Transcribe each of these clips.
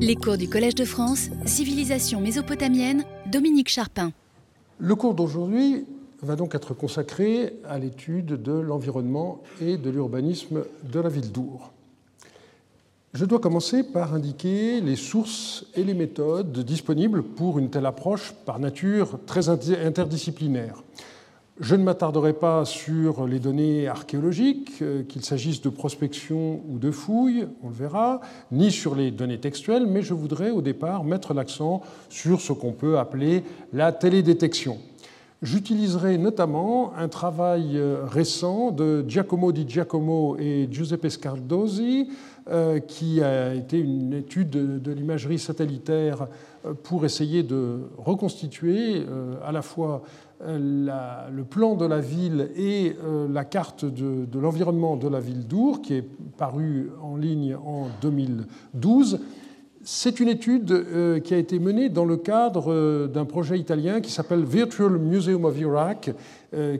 Les cours du Collège de France, Civilisation mésopotamienne, Dominique Charpin. Le cours d'aujourd'hui va donc être consacré à l'étude de l'environnement et de l'urbanisme de la ville d'Our. Je dois commencer par indiquer les sources et les méthodes disponibles pour une telle approche par nature très interdisciplinaire. Je ne m'attarderai pas sur les données archéologiques, euh, qu'il s'agisse de prospection ou de fouilles, on le verra, ni sur les données textuelles, mais je voudrais au départ mettre l'accent sur ce qu'on peut appeler la télédétection. J'utiliserai notamment un travail euh, récent de Giacomo di Giacomo et Giuseppe Scardosi, euh, qui a été une étude de l'imagerie satellitaire pour essayer de reconstituer à la fois euh, le plan de la ville et euh, la carte de, l'environnement de la ville d'Our, qui est parue en ligne en 2012. C'est une étude euh, qui a été menée dans le cadre d'un projet italien qui s'appelle Virtual Museum of Iraq,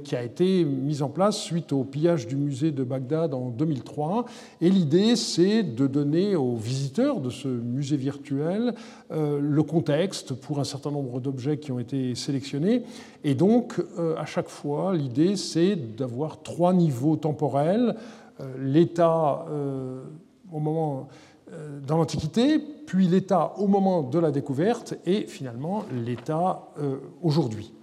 qui a été mis en place suite au pillage du musée de Bagdad en 2003. Et l'idée, c'est de donner aux visiteurs de ce musée virtuel le contexte pour un certain nombre d'objets qui ont été sélectionnés et donc, euh, à chaque fois, l'idée, c'est d'avoir trois niveaux temporels. Euh, l'état euh, au moment dans l'Antiquité, puis l'état au moment de la découverte, et finalement l'état aujourd'hui.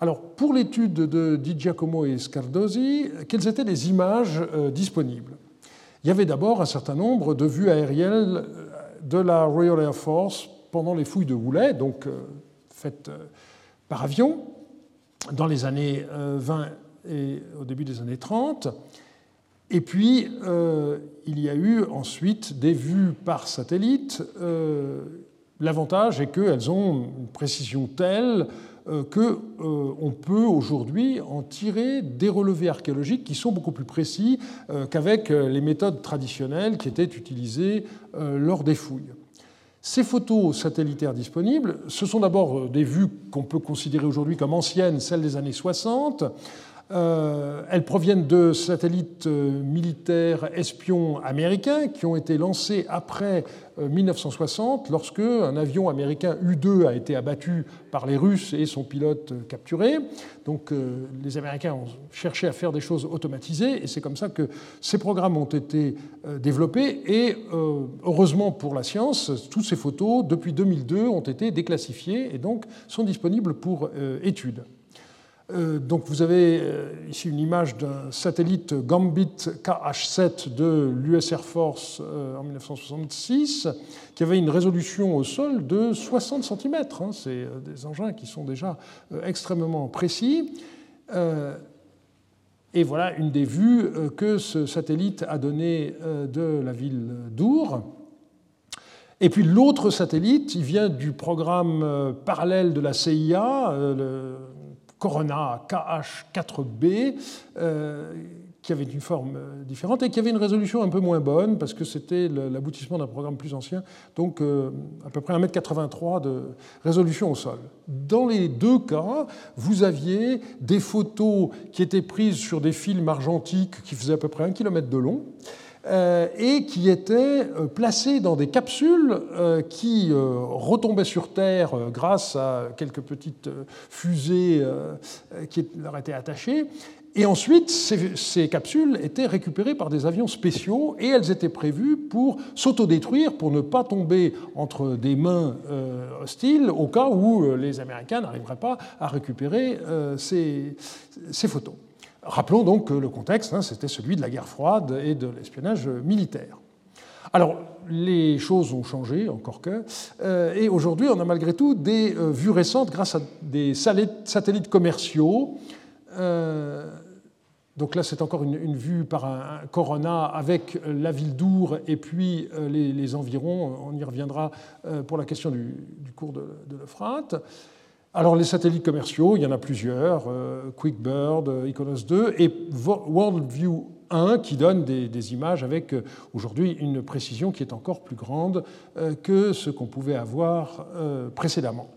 Alors, pour l'étude de Di Giacomo et Scardosi, quelles étaient les images disponibles? Il y avait d'abord un certain nombre de vues aériennes de la Royal Air Force pendant les fouilles de Goulet, donc faites par avion dans les années 20 euh, et au début des années 30. Et puis, euh, il y a eu ensuite des vues par satellite. Euh, l'avantage est qu'elles ont une précision telle qu'on peut aujourd'hui en tirer des relevés archéologiques qui sont beaucoup plus précis qu'avec les méthodes traditionnelles qui étaient utilisées lors des fouilles. Ces photos satellitaires disponibles, ce sont d'abord euh, des vues qu'on peut considérer aujourd'hui comme anciennes, celles des années 60, euh, elles proviennent de satellites euh, militaires espions américains qui ont été lancés après 1960 lorsque un avion américain U-2 a été abattu par les Russes et son pilote capturé. Donc les Américains ont cherché à faire des choses automatisées et c'est comme ça que ces programmes ont été développés et heureusement pour la science, toutes ces photos depuis 2002 ont été déclassifiées et donc sont disponibles pour étude. Euh, donc vous avez euh, ici une image d'un satellite Gambit KH7 de l'US Air Force euh, en 1966 qui avait une résolution au sol de 60 cm. Hein. C'est des engins qui sont déjà extrêmement précis. Et voilà une des vues que ce satellite a données de la ville d'Our. Et puis l'autre satellite, il vient du programme parallèle de la CIA, Corona KH4b, euh, qui avait une forme euh, différente et qui avait une résolution un peu moins bonne parce que c'était l'aboutissement d'un programme plus ancien, donc euh, à peu près 1m83 de résolution au sol. Dans les deux cas, vous aviez des photos qui étaient prises sur des films argentiques qui faisaient à peu près un kilomètre de long et qui étaient euh, placés dans des capsules euh, qui retombaient sur Terre grâce à quelques petites fusées qui leur étaient attachées. Et ensuite, ces, capsules étaient récupérées par des avions spéciaux et elles étaient prévues pour s'autodétruire, pour ne pas tomber entre des mains hostiles au cas où les Américains n'arriveraient pas à récupérer ces photos. Rappelons donc que le contexte, hein, c'était celui de la guerre froide et de l'espionnage militaire. Alors, les choses ont changé, encore que, euh, et aujourd'hui, on a malgré tout des euh, vues récentes grâce à des satellites commerciaux. Euh, donc là, c'est encore une, vue par un, Corona avec la ville d'Our et puis les, environs. On y reviendra pour la question du, cours de, de l'Euphrate. Alors les satellites commerciaux, il y en a plusieurs, euh, QuickBird, euh, Iconos 2 et WorldView 1 qui donne des, images avec euh, aujourd'hui une précision qui est encore plus grande que ce qu'on pouvait avoir précédemment.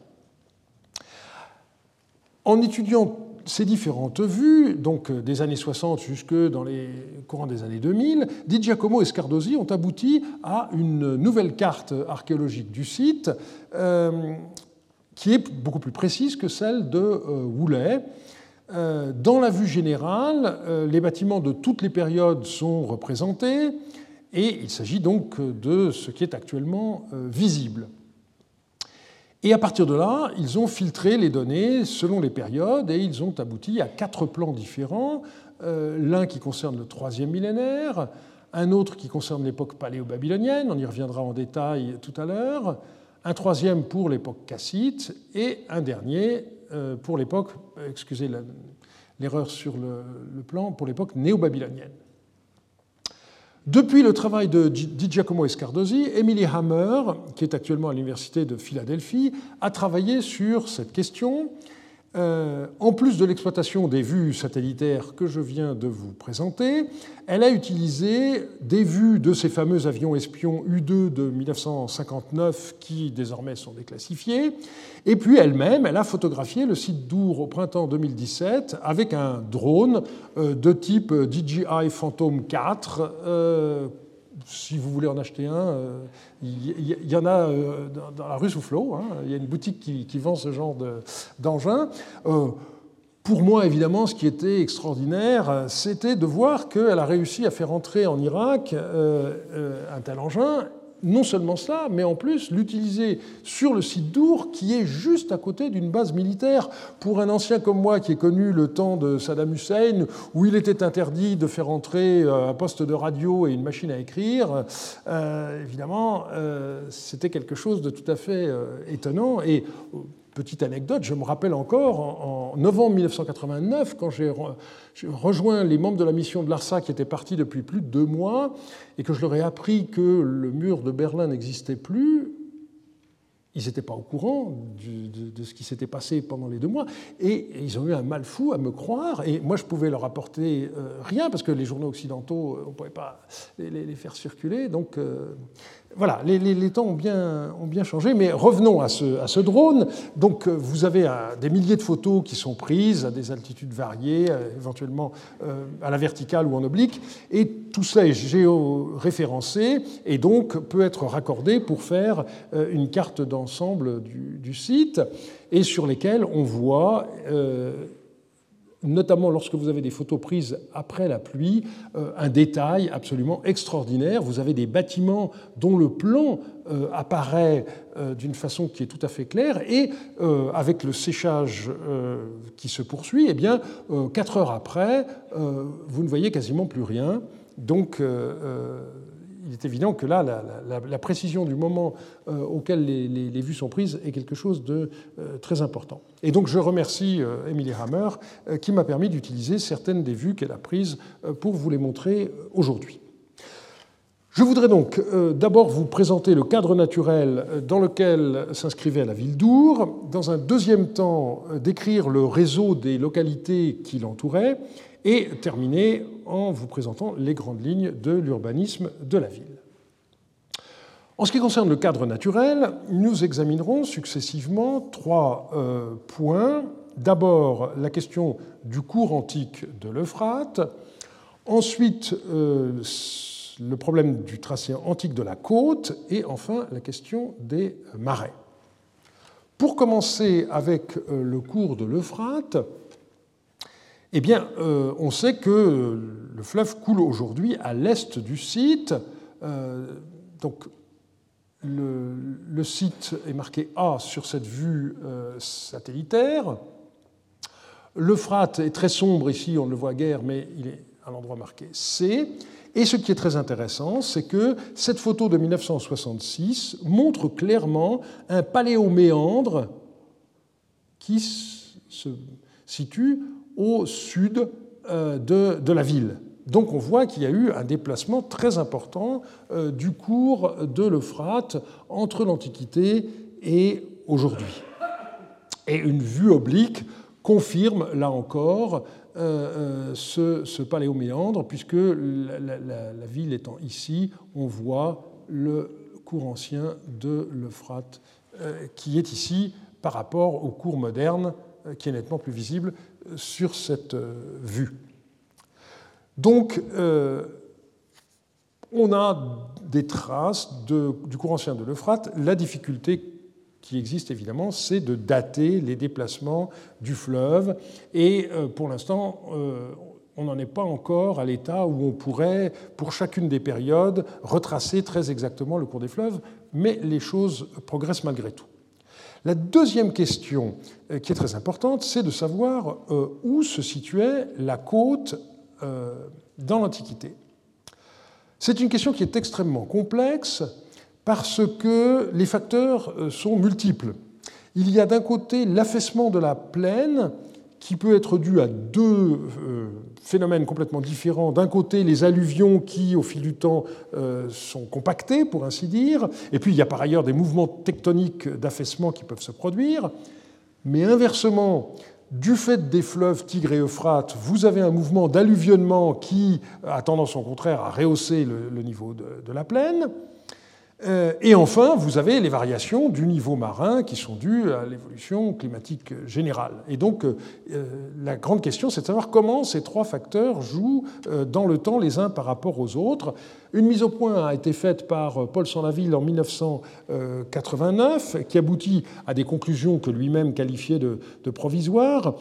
En étudiant ces différentes vues, donc des années 60 jusque dans les courants des années 2000, Di Giacomo et Scardosi ont abouti à une nouvelle carte archéologique du site qui est beaucoup plus précise que celle de Woolley. Dans la vue générale, les bâtiments de toutes les périodes sont représentés et il s'agit donc de ce qui est actuellement visible. Et à partir de là, ils ont filtré les données selon les périodes et ils ont abouti à quatre plans différents. Euh, l'un qui concerne le troisième millénaire, un autre qui concerne l'époque paléo-babylonienne, on y reviendra en détail tout à l'heure, un troisième pour l'époque cassite et un dernier euh, pour l'époque, excusez l'erreur sur le plan, pour l'époque néo-babylonienne. Depuis le travail de Giacomo Escardosi, Emily Hammer, qui est actuellement à l'Université de Philadelphie, a travaillé sur cette question euh, en plus de l'exploitation des vues satellitaires que je viens de vous présenter, elle a utilisé des vues de ces fameux avions espions U-2 de 1959 qui désormais sont déclassifiés. Et puis elle-même, elle a photographié le site d'Our au printemps 2017 avec un drone euh, de type DJI Phantom 4 si vous voulez en acheter un, euh, il y, en a euh, dans la rue Soufflot. Hein. il y a une boutique qui, vend ce genre d'engin. Euh, pour moi, évidemment, ce qui était extraordinaire, c'était de voir qu'elle a réussi à faire entrer en Irak un tel engin non seulement cela, mais en plus l'utiliser sur le site d'Our, qui est juste à côté d'une base militaire. Pour un ancien comme moi qui ait connu le temps de Saddam Hussein, où il était interdit de faire entrer euh, un poste de radio et une machine à écrire, euh, évidemment, euh, c'était quelque chose de tout à fait étonnant. Et Petite anecdote, je me rappelle encore, en, novembre 1989, quand j'ai rejoint les membres de la mission de l'ARSA qui étaient partis depuis plus de deux mois, et que je leur ai appris que le mur de Berlin n'existait plus, ils n'étaient pas au courant de, ce qui s'était passé pendant les deux mois, et ils ont eu un mal fou à me croire, et moi je pouvais leur apporter euh, rien, parce que les journaux occidentaux, euh, on ne pouvait pas les, faire circuler, donc euh, voilà, les, temps ont bien, ont bien, changé, mais revenons à ce, drone. Donc, euh, vous avez des milliers de photos qui sont prises à des altitudes variées, euh, éventuellement euh, à la verticale ou en oblique, et tout cela est géoréférencé et donc peut être raccordé pour faire une carte d'ensemble du, du, site, et sur lesquelles on voit notamment lorsque vous avez des photos prises après la pluie, euh, un détail absolument extraordinaire. Vous avez des bâtiments dont le plan euh, apparaît euh, d'une façon qui est tout à fait claire, et avec le séchage qui se poursuit, eh bien, quatre heures après, vous ne voyez quasiment plus rien. Donc, il est évident que là, la, précision du moment euh, auquel les, vues sont prises est quelque chose de euh, très important. Et donc je remercie euh, Emily Hammer qui m'a permis d'utiliser certaines des vues qu'elle a prises pour vous les montrer aujourd'hui. Je voudrais donc d'abord vous présenter le cadre naturel dans lequel s'inscrivait la ville d'Our, dans un deuxième temps décrire le réseau des localités qui l'entouraient, et terminer en vous présentant les grandes lignes de l'urbanisme de la ville. En ce qui concerne le cadre naturel, nous examinerons successivement trois euh, points. D'abord, la question du cours antique de l'Euphrate, ensuite euh, le problème du tracé antique de la côte, et enfin la question des marais. Pour commencer avec euh, le cours de l'Euphrate, eh bien, euh, on sait que le fleuve coule aujourd'hui à l'est du site. Euh, donc, le, site est marqué A sur cette vue euh, satellitaire. L'Euphrate est très sombre ici, on ne le voit guère, mais il est à l'endroit marqué C. Et ce qui est très intéressant, c'est que cette photo de 1966 montre clairement un paléoméandre qui se situe au sud euh, de, la ville. Donc on voit qu'il y a eu un déplacement très important euh, du cours de l'Euphrate entre l'Antiquité et aujourd'hui. Et une vue oblique confirme, là encore, euh, ce, paléoméandre, puisque la, la, ville étant ici, on voit le cours ancien de l'Euphrate qui est ici par rapport au cours moderne qui est nettement plus visible sur cette vue. Donc, on a des traces du courant ancien de l'Euphrate. La difficulté qui existe évidemment, c'est de dater les déplacements du fleuve. Et pour l'instant, on n'en est pas encore à l'état où on pourrait, pour chacune des périodes, retracer très exactement le cours des fleuves, mais les choses progressent malgré tout. La deuxième question euh, qui est très importante, c'est de savoir euh, où se situait la côte euh, dans l'Antiquité. C'est une question qui est extrêmement complexe parce que les facteurs sont multiples. Il y a d'un côté l'affaissement de la plaine qui peut être dû à deux euh, phénomènes complètement différents. D'un côté, les alluvions qui, au fil du temps, euh, sont compactées, pour ainsi dire, et puis il y a par ailleurs des mouvements tectoniques d'affaissement qui peuvent se produire. Mais inversement, du fait des fleuves Tigre et Euphrate, vous avez un mouvement d'alluvionnement qui a tendance au contraire à rehausser le, niveau de la plaine. Euh, et enfin, vous avez les variations du niveau marin qui sont dues à l'évolution climatique générale. Et donc, euh, la grande question, c'est de savoir comment ces trois facteurs jouent euh, dans le temps les uns par rapport aux autres. Une mise au point a été faite par Paul Sanlaville en 1989, qui aboutit à des conclusions que lui-même qualifiait de, de provisoires.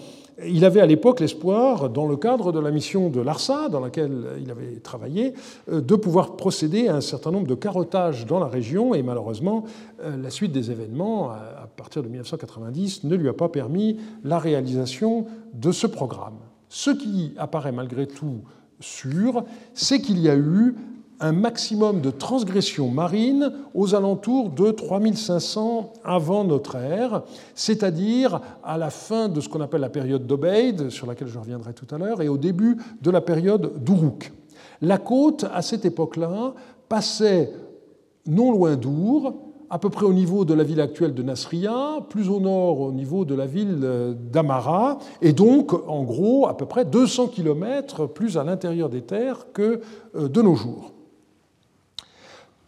Il avait à l'époque l'espoir, dans le cadre de la mission de l'ARSA, dans laquelle il avait travaillé, euh, de pouvoir procéder à un certain nombre de carottages dans la région, et malheureusement, euh, la suite des événements, à partir de 1990, ne lui a pas permis la réalisation de ce programme. Ce qui apparaît malgré tout sûr, c'est qu'il y a eu un maximum de transgressions marines aux alentours de 3500 avant notre ère, c'est-à-dire à la fin de ce qu'on appelle la période d'Obeid, sur laquelle je reviendrai tout à l'heure, et au début de la période d'Uruk. La côte, à cette époque-là, passait non loin d'Our, à peu près au niveau de la ville actuelle de Nasria, plus au nord au niveau de la ville d'Amara, et donc en gros à peu près 200 km plus à l'intérieur des terres que euh, de nos jours.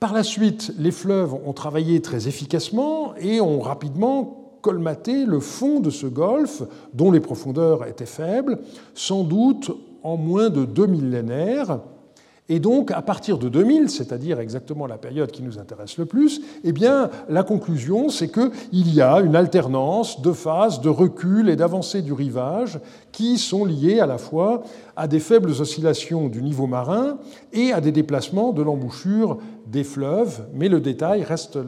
Par la suite, les fleuves ont travaillé très efficacement et ont rapidement colmaté le fond de ce golfe, dont les profondeurs étaient faibles, sans doute en moins de deux millénaires. Et donc, à partir de 2000, c'est-à-dire exactement la période qui nous intéresse le plus, eh bien, la conclusion, c'est qu'il y a une alternance de phases de recul et d'avancée du rivage qui sont liées à la fois à des faibles oscillations du niveau marin et à des déplacements de l'embouchure des fleuves. Mais le détail reste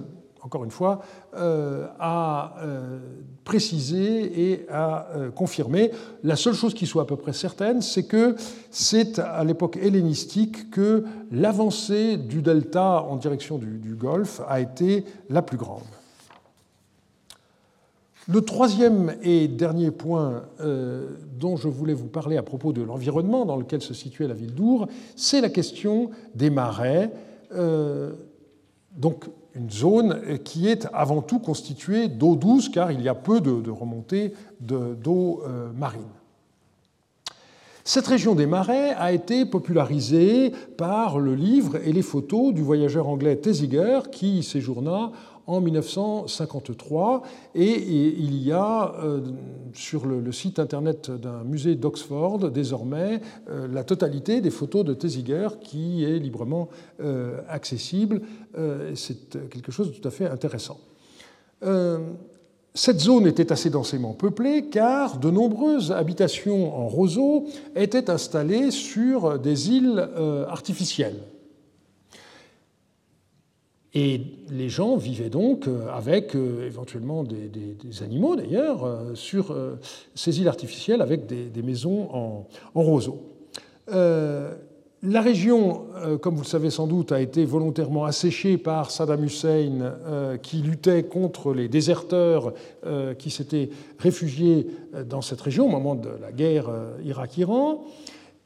encore une fois, euh, à euh, préciser et à euh, confirmer. La seule chose qui soit à peu près certaine, c'est que c'est à l'époque hellénistique que l'avancée du delta en direction du, du, Golfe a été la plus grande. Le troisième et dernier point dont je voulais vous parler à propos de l'environnement dans lequel se situait la ville d'Our, c'est la question des marais. Donc une zone qui est avant tout constituée d'eau douce, car il y a peu de, remontées d'eau euh, marine. Cette région des marais a été popularisée par le livre et les photos du voyageur anglais Thesiger, qui séjourna en 1953. Et il y a euh, sur le site internet d'un musée d'Oxford désormais euh, la totalité des photos de Thesiger qui est librement euh, accessible. C'est quelque chose de tout à fait intéressant. Cette zone était assez densément peuplée car de nombreuses habitations en roseau étaient installées sur des îles artificielles. Et les gens vivaient donc euh, avec euh, éventuellement des, animaux d'ailleurs euh, sur ces îles artificielles avec des, maisons en, roseau. la région, comme vous le savez sans doute, a été volontairement asséchée par Saddam Hussein qui luttait contre les déserteurs qui s'étaient réfugiés dans cette région au moment de la guerre Irak-Iran.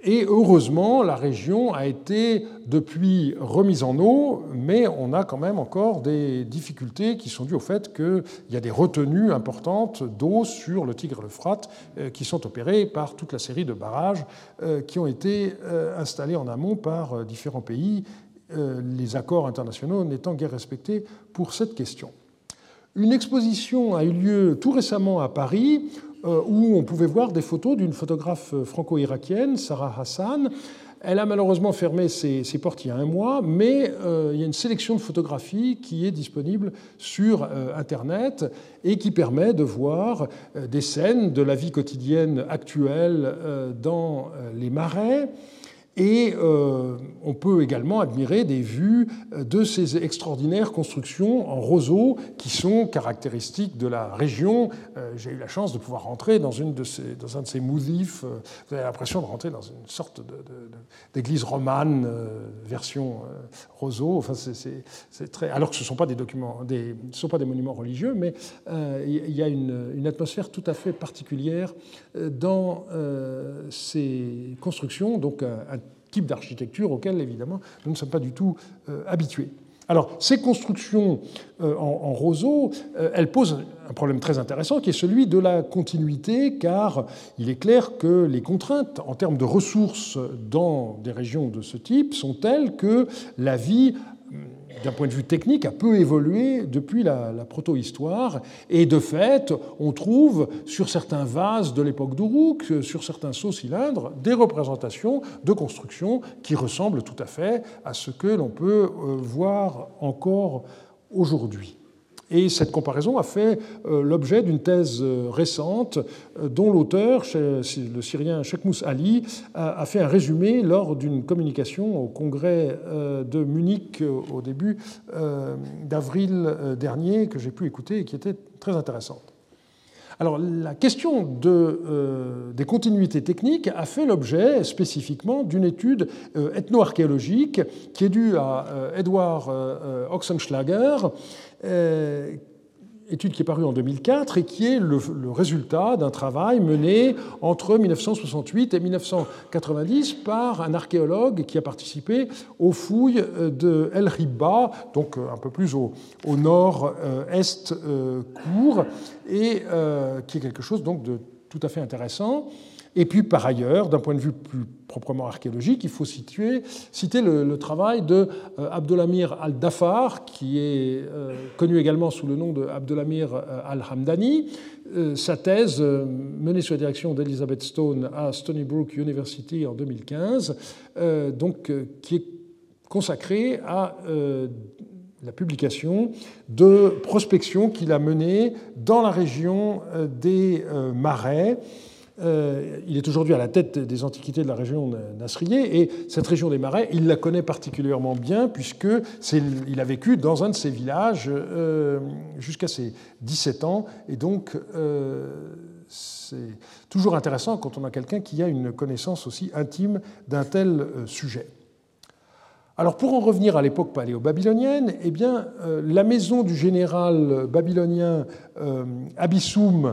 Et heureusement, la région a été depuis remise en eau, mais on a quand même encore des difficultés qui sont dues au fait qu'il y a des retenues importantes d'eau sur le Tigre et l'Euphrate euh, qui sont opérées par toute la série de barrages euh, qui ont été euh, installés en amont par différents pays, les accords internationaux n'étant guère respectés pour cette question. Une exposition a eu lieu tout récemment à Paris où on pouvait voir des photos d'une photographe franco-irakienne, Sarah Hassan, elle a malheureusement fermé ses, portes il y a un mois, mais euh, il y a une sélection de photographies qui est disponible sur euh, Internet et qui permet de voir euh, des scènes de la vie quotidienne actuelle dans les marais et euh, on peut également admirer des vues de ces extraordinaires constructions en roseau qui sont caractéristiques de la région. Euh, j'ai eu la chance de pouvoir rentrer dans, une de ces, dans un de ces mousifs. Euh, vous avez l'impression de rentrer dans une sorte d'église romane version roseau. Enfin, très... Alors que ce ne sont pas des sont pas des monuments religieux, mais il y a une, atmosphère tout à fait particulière dans ces constructions. Donc d'architecture auquel, évidemment, nous ne sommes pas du tout euh, habitués. Alors, ces constructions euh, en, roseau, euh, elles posent un problème très intéressant qui est celui de la continuité, car il est clair que les contraintes en termes de ressources dans des régions de ce type sont telles que la vie d'un point de vue technique, a peu évolué depuis la, proto-histoire. Et de fait, on trouve sur certains vases de l'époque d'Uruk, sur certains sauts cylindres, des représentations de constructions qui ressemblent tout à fait à ce que l'on peut euh, voir encore aujourd'hui. Et cette comparaison a fait euh, l'objet d'une thèse euh, récente euh, dont l'auteur, le Syrien Mous Ali, a fait un résumé lors d'une communication au congrès de Munich au début d'avril dernier que j'ai pu écouter et qui était très intéressante. Alors la question de, des continuités techniques a fait l'objet spécifiquement d'une étude ethno-archéologique qui est due à Edward Oxenschlager, euh, étude qui est parue en 2004 et qui est le, résultat d'un travail mené entre 1968 et 1990 par un archéologue qui a participé aux fouilles de El Riba, donc euh, un peu plus au, nord-est euh, court, et qui est quelque chose donc de tout à fait intéressant. Et puis, par ailleurs, d'un point de vue plus proprement archéologique, il faut citer le, travail de euh, al-Dafar, qui est euh, connu également sous le nom de Abdelamir euh, al-Hamdani. Sa thèse, menée sous la direction d'Elizabeth Stone à Stony Brook University en 2015, donc, qui est consacrée à la publication de prospections qu'il a menées dans la région des Marais euh, il est aujourd'hui à la tête des antiquités de la région Nasrié, et cette région des Marais, il la connaît particulièrement bien, puisque il a vécu dans un de ces villages euh, jusqu'à ses 17 ans, et donc euh, c'est toujours intéressant quand on a quelqu'un qui a une connaissance aussi intime d'un tel sujet. Alors pour en revenir à l'époque paléo-babylonienne, eh bien, la maison du général babylonien Abissoum euh,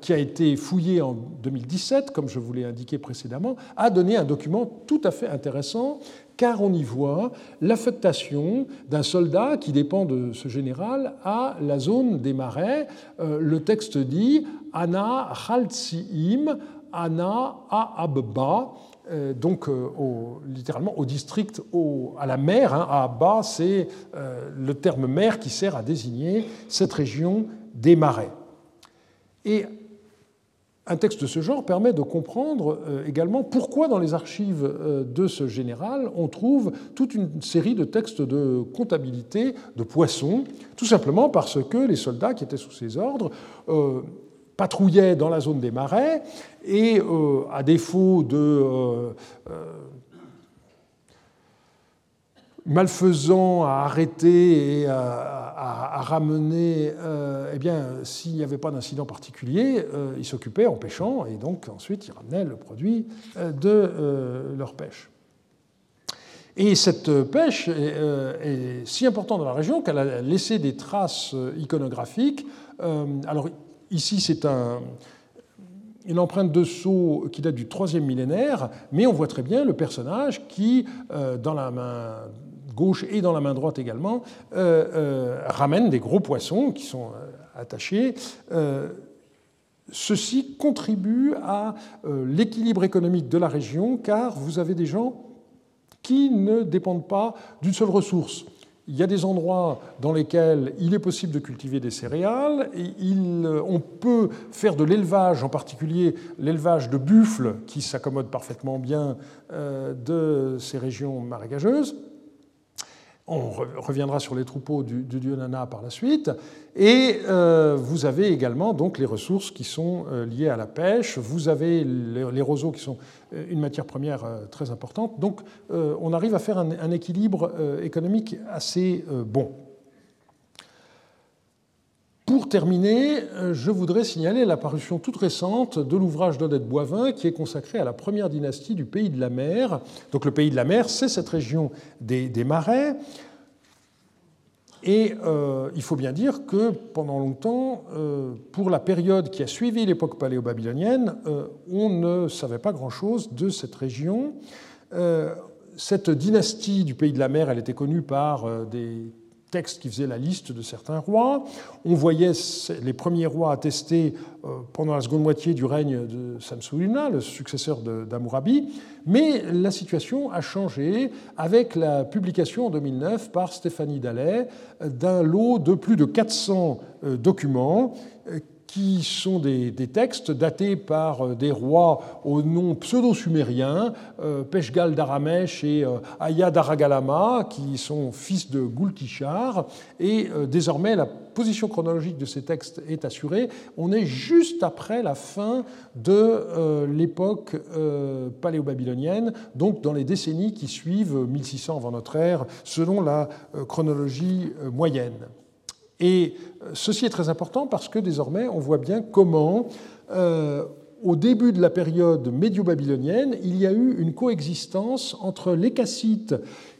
qui a été fouillé en 2017, comme je vous l'ai indiqué précédemment, a donné un document tout à fait intéressant, car on y voit l'affectation d'un soldat qui dépend de ce général à la zone des marais. Euh, le texte dit Ana Khaltsiim, Ana Aabba, euh, donc littéralement au district, à la mer. Hein, c'est le terme mer qui sert à désigner cette région des marais. Et un texte de ce genre permet de comprendre euh, également pourquoi dans les archives euh, de ce général on trouve toute une série de textes de comptabilité de poissons, tout simplement parce que les soldats qui étaient sous ses ordres euh, patrouillaient dans la zone des marais et, à défaut de malfaisant à arrêter et à, ramener, euh, eh bien, s'il n'y avait pas d'incident particulier, euh, ils s'occupaient en pêchant et donc ensuite ils ramenaient le produit euh, de leur pêche. Et cette pêche est, si importante dans la région qu'elle a laissé des traces iconographiques. alors ici, c'est un, une empreinte de sceau qui date du troisième millénaire, mais on voit très bien le personnage qui, dans la main gauche et dans la main droite également, euh, euh, ramènent des gros poissons qui sont euh, attachés. ceci contribue à l'équilibre économique de la région car vous avez des gens qui ne dépendent pas d'une seule ressource. Il y a des endroits dans lesquels il est possible de cultiver des céréales. On peut faire de l'élevage, en particulier l'élevage de buffles, qui s'accommode parfaitement bien de ces régions marécageuses. On reviendra sur les troupeaux du, dieu Nana par la suite. Et euh, vous avez également donc les ressources qui sont euh, liées à la pêche. Vous avez les, roseaux qui sont euh, une matière première très importante. Donc on arrive à faire un équilibre économique assez bon. Pour terminer, euh, je voudrais signaler l'apparition toute récente de l'ouvrage d'Odette Boivin qui est consacré à la première dynastie du Pays de la Mer. Donc le Pays de la Mer, c'est cette région des, marais. Et euh, il faut bien dire que pendant longtemps, euh, pour la période qui a suivi l'époque paléo-babylonienne, on ne savait pas grand-chose de cette région. cette dynastie du Pays de la Mer, elle était connue par des texte qui faisait la liste de certains rois. On voyait les premiers rois attestés euh, pendant la seconde moitié du règne de Samsulina, le successeur d'Amurabi, mais la situation a changé avec la publication en 2009 par Stéphanie Dallet d'un lot de plus de 400 euh, documents euh, qui sont des, textes datés par euh, des rois au nom pseudo-sumérien, euh, Peshgal d'Aramesh et euh, Aya d'Aragalama, qui sont fils de Gultishar. Et désormais, la position chronologique de ces textes est assurée. On est juste après la fin de l'époque paléo-babylonienne, donc dans les décennies qui suivent 1600 avant notre ère, selon la chronologie moyenne. Et euh, ceci est très important parce que désormais, on voit bien comment, euh, au début de la période médio-babylonienne, il y a eu une coexistence entre les Kassites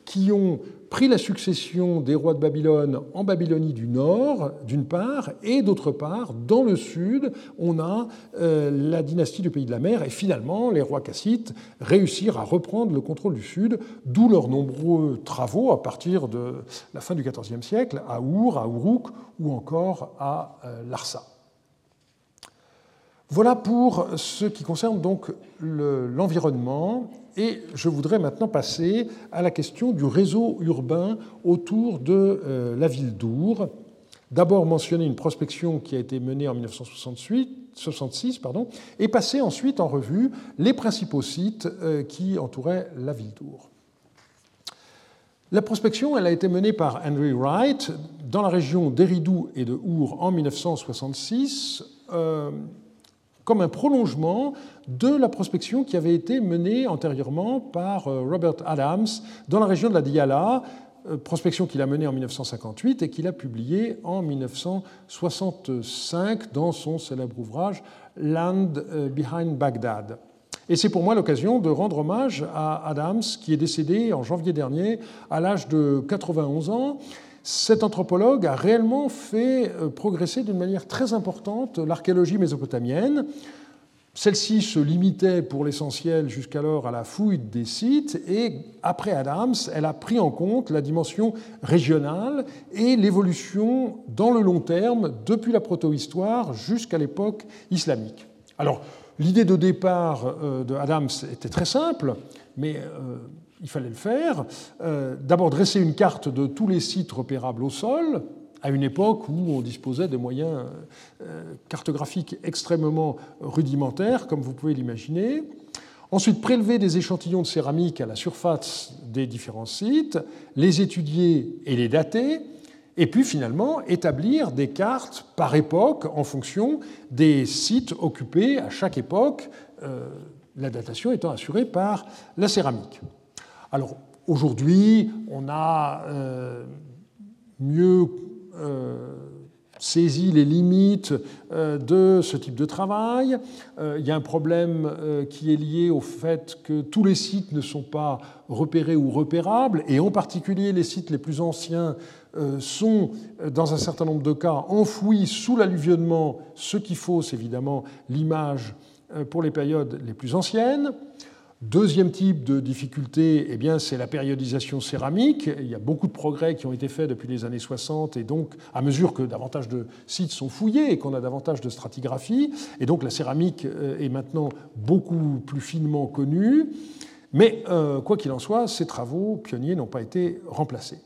qui ont pris la succession des rois de Babylone en Babylonie du Nord, d'une part, et d'autre part, dans le Sud, on a euh, la dynastie du Pays de la Mer, et finalement, les rois cassites réussirent à reprendre le contrôle du Sud, d'où leurs nombreux travaux à partir de la fin du XIVe siècle à Our, à Uruk ou encore à euh, Larsa. Voilà pour ce qui concerne donc l'environnement et je voudrais maintenant passer à la question du réseau urbain autour de euh, la ville d'Our. D'abord mentionner une prospection qui a été menée en 1966 pardon, et passer ensuite en revue les principaux sites euh, qui entouraient la ville d'Our. La prospection elle a été menée par Henry Wright dans la région d'Eridou et de Our en 1966 comme un prolongement de la prospection qui avait été menée antérieurement par euh, Robert Adams dans la région de la Diyala, euh, prospection qu'il a menée en 1958 et qu'il a publiée en 1965 dans son célèbre ouvrage Land euh, Behind Baghdad. Et c'est pour moi l'occasion de rendre hommage à Adams, qui est décédé en janvier dernier à l'âge de 91 ans cet anthropologue a réellement fait euh, progresser d'une manière très importante l'archéologie mésopotamienne. Celle-ci se limitait pour l'essentiel jusqu'alors à la fouille des sites et après Adams, elle a pris en compte la dimension régionale et l'évolution dans le long terme depuis la protohistoire jusqu'à l'époque islamique. Alors, l'idée de départ euh, de Adams était très simple, mais euh, il fallait le faire. Euh, d'abord dresser une carte de tous les sites repérables au sol, à une époque où on disposait de moyens euh, cartographiques extrêmement rudimentaires, comme vous pouvez l'imaginer. Ensuite, prélever des échantillons de céramique à la surface des différents sites, les étudier et les dater, et puis finalement établir des cartes par époque en fonction des sites occupés à chaque époque, euh, la datation étant assurée par la céramique. Alors aujourd'hui, on a euh, mieux euh, saisi les limites euh, de ce type de travail. Il y a un problème qui est lié au fait que tous les sites ne sont pas repérés ou repérables, et en particulier les sites les plus anciens sont, dans un certain nombre de cas, enfouis sous l'alluvionnement, ce qui fausse évidemment l'image pour les périodes les plus anciennes. Deuxième type de difficulté, eh bien, c'est la périodisation céramique. Il y a beaucoup de progrès qui ont été faits depuis les années 60, et donc, à mesure que davantage de sites sont fouillés et qu'on a davantage de stratigraphie, et donc la céramique euh, est maintenant beaucoup plus finement connue. Mais, euh, quoi qu'il en soit, ces travaux pionniers n'ont pas été remplacés.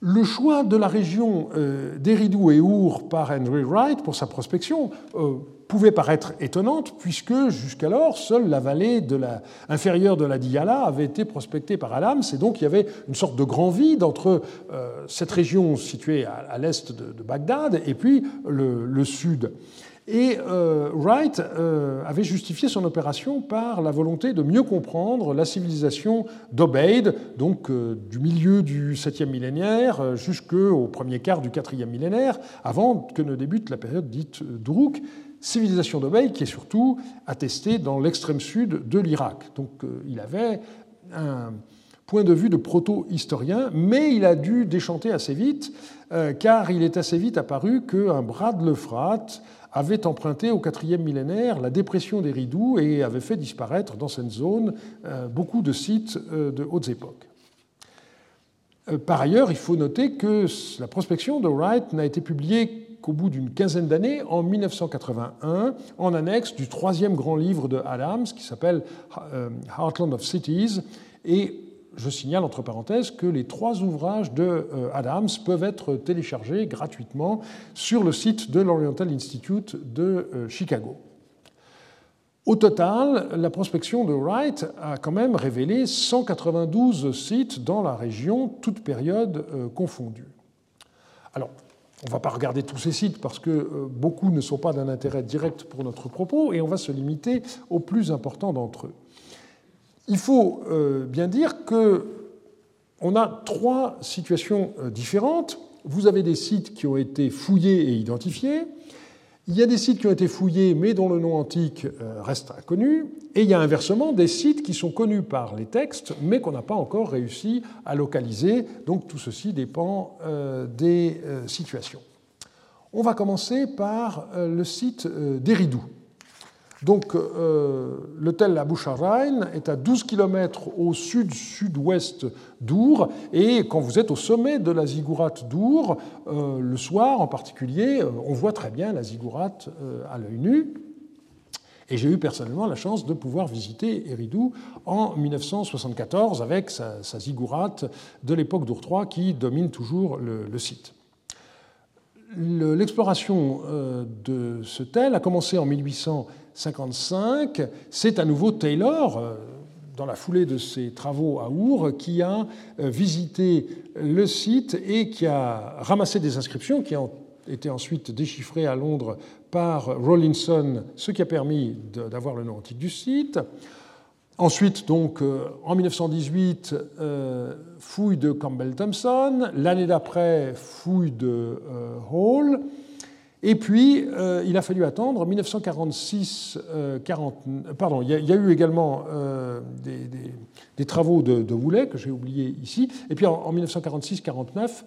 Le choix de la région euh, d'Eridou et Our par Henry Wright pour sa prospection euh, pouvait paraître étonnante, puisque jusqu'alors, seule la vallée inférieure de la Diyala avait été prospectée par Adams, et donc il y avait une sorte de grand vide entre euh, cette région située à, l'est de, Bagdad et puis le sud. Et euh, Wright euh, avait justifié son opération par la volonté de mieux comprendre la civilisation d'Obeid, donc du milieu du 7e millénaire jusqu'au premier quart du 4e millénaire, avant que ne débute la période dite d'Uruk, civilisation d'Obeid qui est surtout attestée dans l'extrême sud de l'Irak. Donc il avait un point de vue de proto-historien, mais il a dû déchanter assez vite, car il est assez vite apparu qu'un bras de l'Euphrate avait emprunté au IVe millénaire la dépression des Ridoux et avait fait disparaître dans cette zone euh, beaucoup de sites euh, de hautes époques. Euh, par ailleurs, il faut noter que la prospection de Wright n'a été publiée qu'au bout d'une quinzaine d'années, en 1981, en annexe du troisième grand livre de Adams, qui s'appelle Heartland of Cities, et je signale entre parenthèses que les trois ouvrages de euh, Adams peuvent être téléchargés gratuitement sur le site de l'Oriental Institute de euh, Chicago. Au total, la prospection de Wright a quand même révélé 192 sites dans la région, toutes périodes euh, confondues. Alors, on ne va pas regarder tous ces sites parce que beaucoup ne sont pas d'un intérêt direct pour notre propos et on va se limiter aux plus importants d'entre eux. Il faut euh, bien dire qu'on a trois situations euh, différentes. Vous avez des sites qui ont été fouillés et identifiés. Il y a des sites qui ont été fouillés mais dont le nom antique euh, reste inconnu. Et il y a inversement des sites qui sont connus par les textes mais qu'on n'a pas encore réussi à localiser. Donc tout ceci dépend des situations. On va commencer par le site d'Eridou. Donc, euh, le tel est à 12 km au sud-sud-ouest d'Our, et quand vous êtes au sommet de la ziggourate d'Our, euh, le soir en particulier, euh, on voit très bien la ziggourate à l'œil nu. Et j'ai eu personnellement la chance de pouvoir visiter Eridou en 1974 avec sa, sa ziggourate de l'époque d'Our III qui domine toujours le site. L'exploration de ce tel a commencé en 1800 55, c'est à nouveau Taylor, euh, dans la foulée de ses travaux à Our, qui a euh, visité le site et qui a ramassé des inscriptions qui ont été ensuite déchiffrées à Londres par Rawlinson, ce qui a permis d'avoir le nom antique du site. Ensuite, donc, euh, en 1918, fouille de Campbell Thompson. L'année d'après, fouille de Hall. Et puis, euh, il a fallu attendre 1946, 40, euh, pardon, il y, a, eu également euh, des, travaux de, de Woolley, que j'ai oublié ici. Et puis en, 1946-49,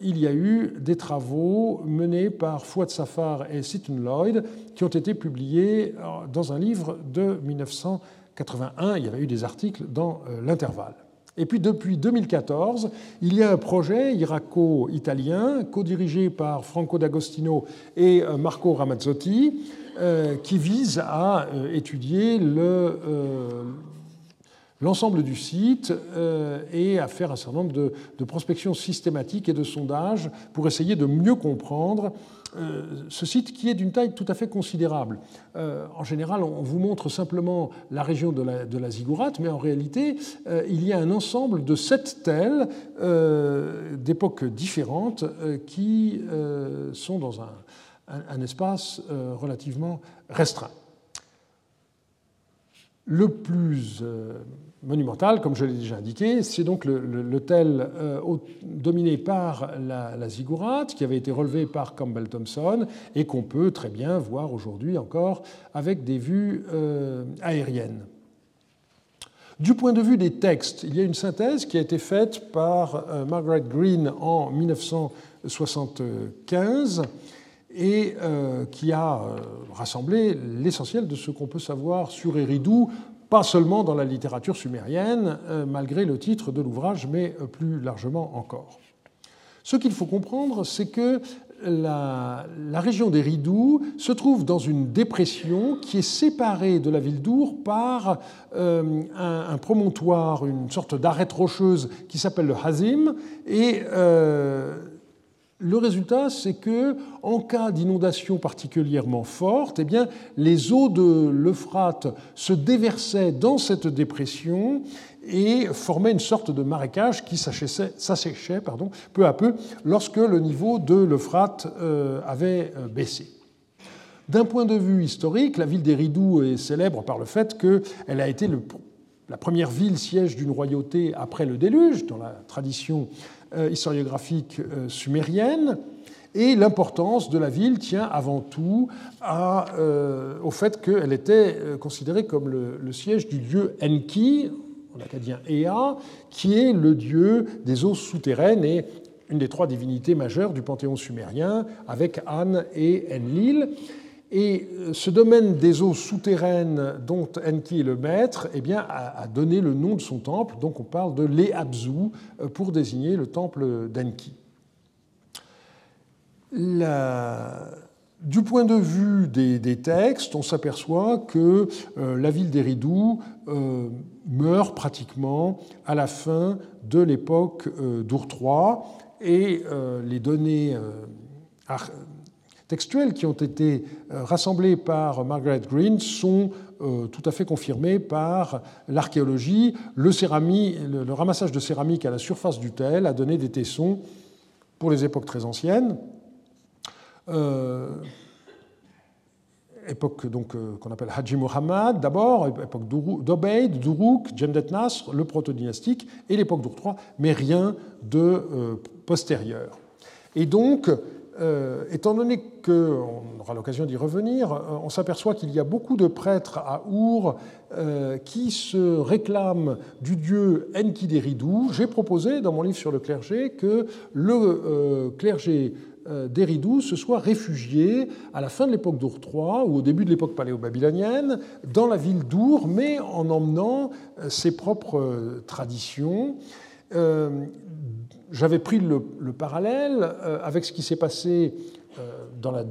il y a eu des travaux menés par Fouad Safar et Seaton Lloyd, qui ont été publiés dans un livre de 1981. Il y avait eu des articles dans l'intervalle. Et puis depuis 2014, il y a un projet irako-italien co-dirigé par Franco D'Agostino et euh, Marco Ramazzotti euh, qui vise à euh, étudier le, l'ensemble du site et à faire un certain nombre de prospections systématiques et de sondages pour essayer de mieux comprendre euh, ce site qui est d'une taille tout à fait considérable. Euh, en général, on vous montre simplement la région de la, de ziggourate, mais en réalité, euh, il y a un ensemble de sept tels d'époques différentes qui sont dans un espace relativement restreint. Le plus monumental, comme je l'ai déjà indiqué. C'est donc l'hôtel euh, dominé par la, la, ziggourate, qui avait été relevé par Campbell Thompson et qu'on peut très bien voir aujourd'hui encore avec des vues euh, aériennes. Du point de vue des textes, il y a une synthèse qui a été faite par euh, Margaret Green en 1975 et qui a rassemblé l'essentiel de ce qu'on peut savoir sur Eridou pas seulement dans la littérature sumérienne, euh, malgré le titre de l'ouvrage, mais euh, plus largement encore. Ce qu'il faut comprendre, c'est que la, région des Ridoux se trouve dans une dépression qui est séparée de la ville d'Our par euh, un, promontoire, une sorte d'arête rocheuse qui s'appelle le Hazim. Et le résultat, c'est que, en cas d'inondation particulièrement forte, eh bien, les eaux de l'Euphrate se déversaient dans cette dépression et formaient une sorte de marécage qui s'asséchait peu à peu lorsque le niveau de l'Euphrate euh, avait euh, baissé. D'un point de vue historique, la ville d'Eridou est célèbre par le fait qu'elle a été la première ville siège d'une royauté après le déluge, dans la tradition historiographique euh, sumérienne. Et l'importance de la ville tient avant tout euh, au fait qu'elle était considérée comme le, siège du dieu Enki, en acadien Ea, qui est le dieu des eaux souterraines et une des trois divinités majeures du panthéon sumérien, avec An et Enlil. Et euh, ce domaine des eaux souterraines dont Enki est le maître eh bien, a, donné le nom de son temple, donc on parle de l'Eabzu euh, pour désigner le temple d'Enki. Du point de vue des, textes, on s'aperçoit que euh, la ville d'Eridou meurt pratiquement à la fin de l'époque d'Ur III et les données textuels qui ont été euh, rassemblés par Margaret Green sont euh, tout à fait confirmés par l'archéologie. Le, ramassage de céramique à la surface du tel a donné des tessons pour les époques très anciennes. Euh, époque donc qu'on appelle Haji Muhammad d'abord, époque d'Obeid, d'Uruk, Jemdet Nasr, le proto-dynastique et l'époque d'Ur mais rien de postérieur. Et donc, euh, étant donné qu'on aura l'occasion d'y revenir, euh, on s'aperçoit qu'il y a beaucoup de prêtres à Our euh, qui se réclament du dieu Enkideridou. J'ai proposé dans mon livre sur le clergé que le clergé d'Eridou se soit réfugié à la fin de l'époque d'Our III ou au début de l'époque paléo-babylonienne dans la ville d'Our, mais en emmenant ses propres traditions j'avais pris le, parallèle euh, avec ce qui s'est passé euh, dans la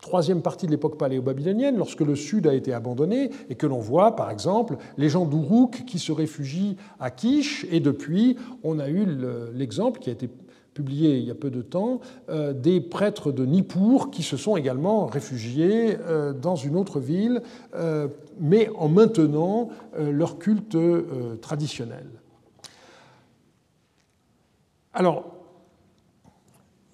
troisième partie de l'époque paléo-babylonienne, lorsque le sud a été abandonné, et que l'on voit, par exemple, les gens d'Uruk qui se réfugient à Kish, et depuis, on a eu l'exemple qui a été publié il y a peu de temps, euh, des prêtres de Nippur qui se sont également réfugiés dans une autre ville, mais en maintenant leur culte traditionnel. Alors,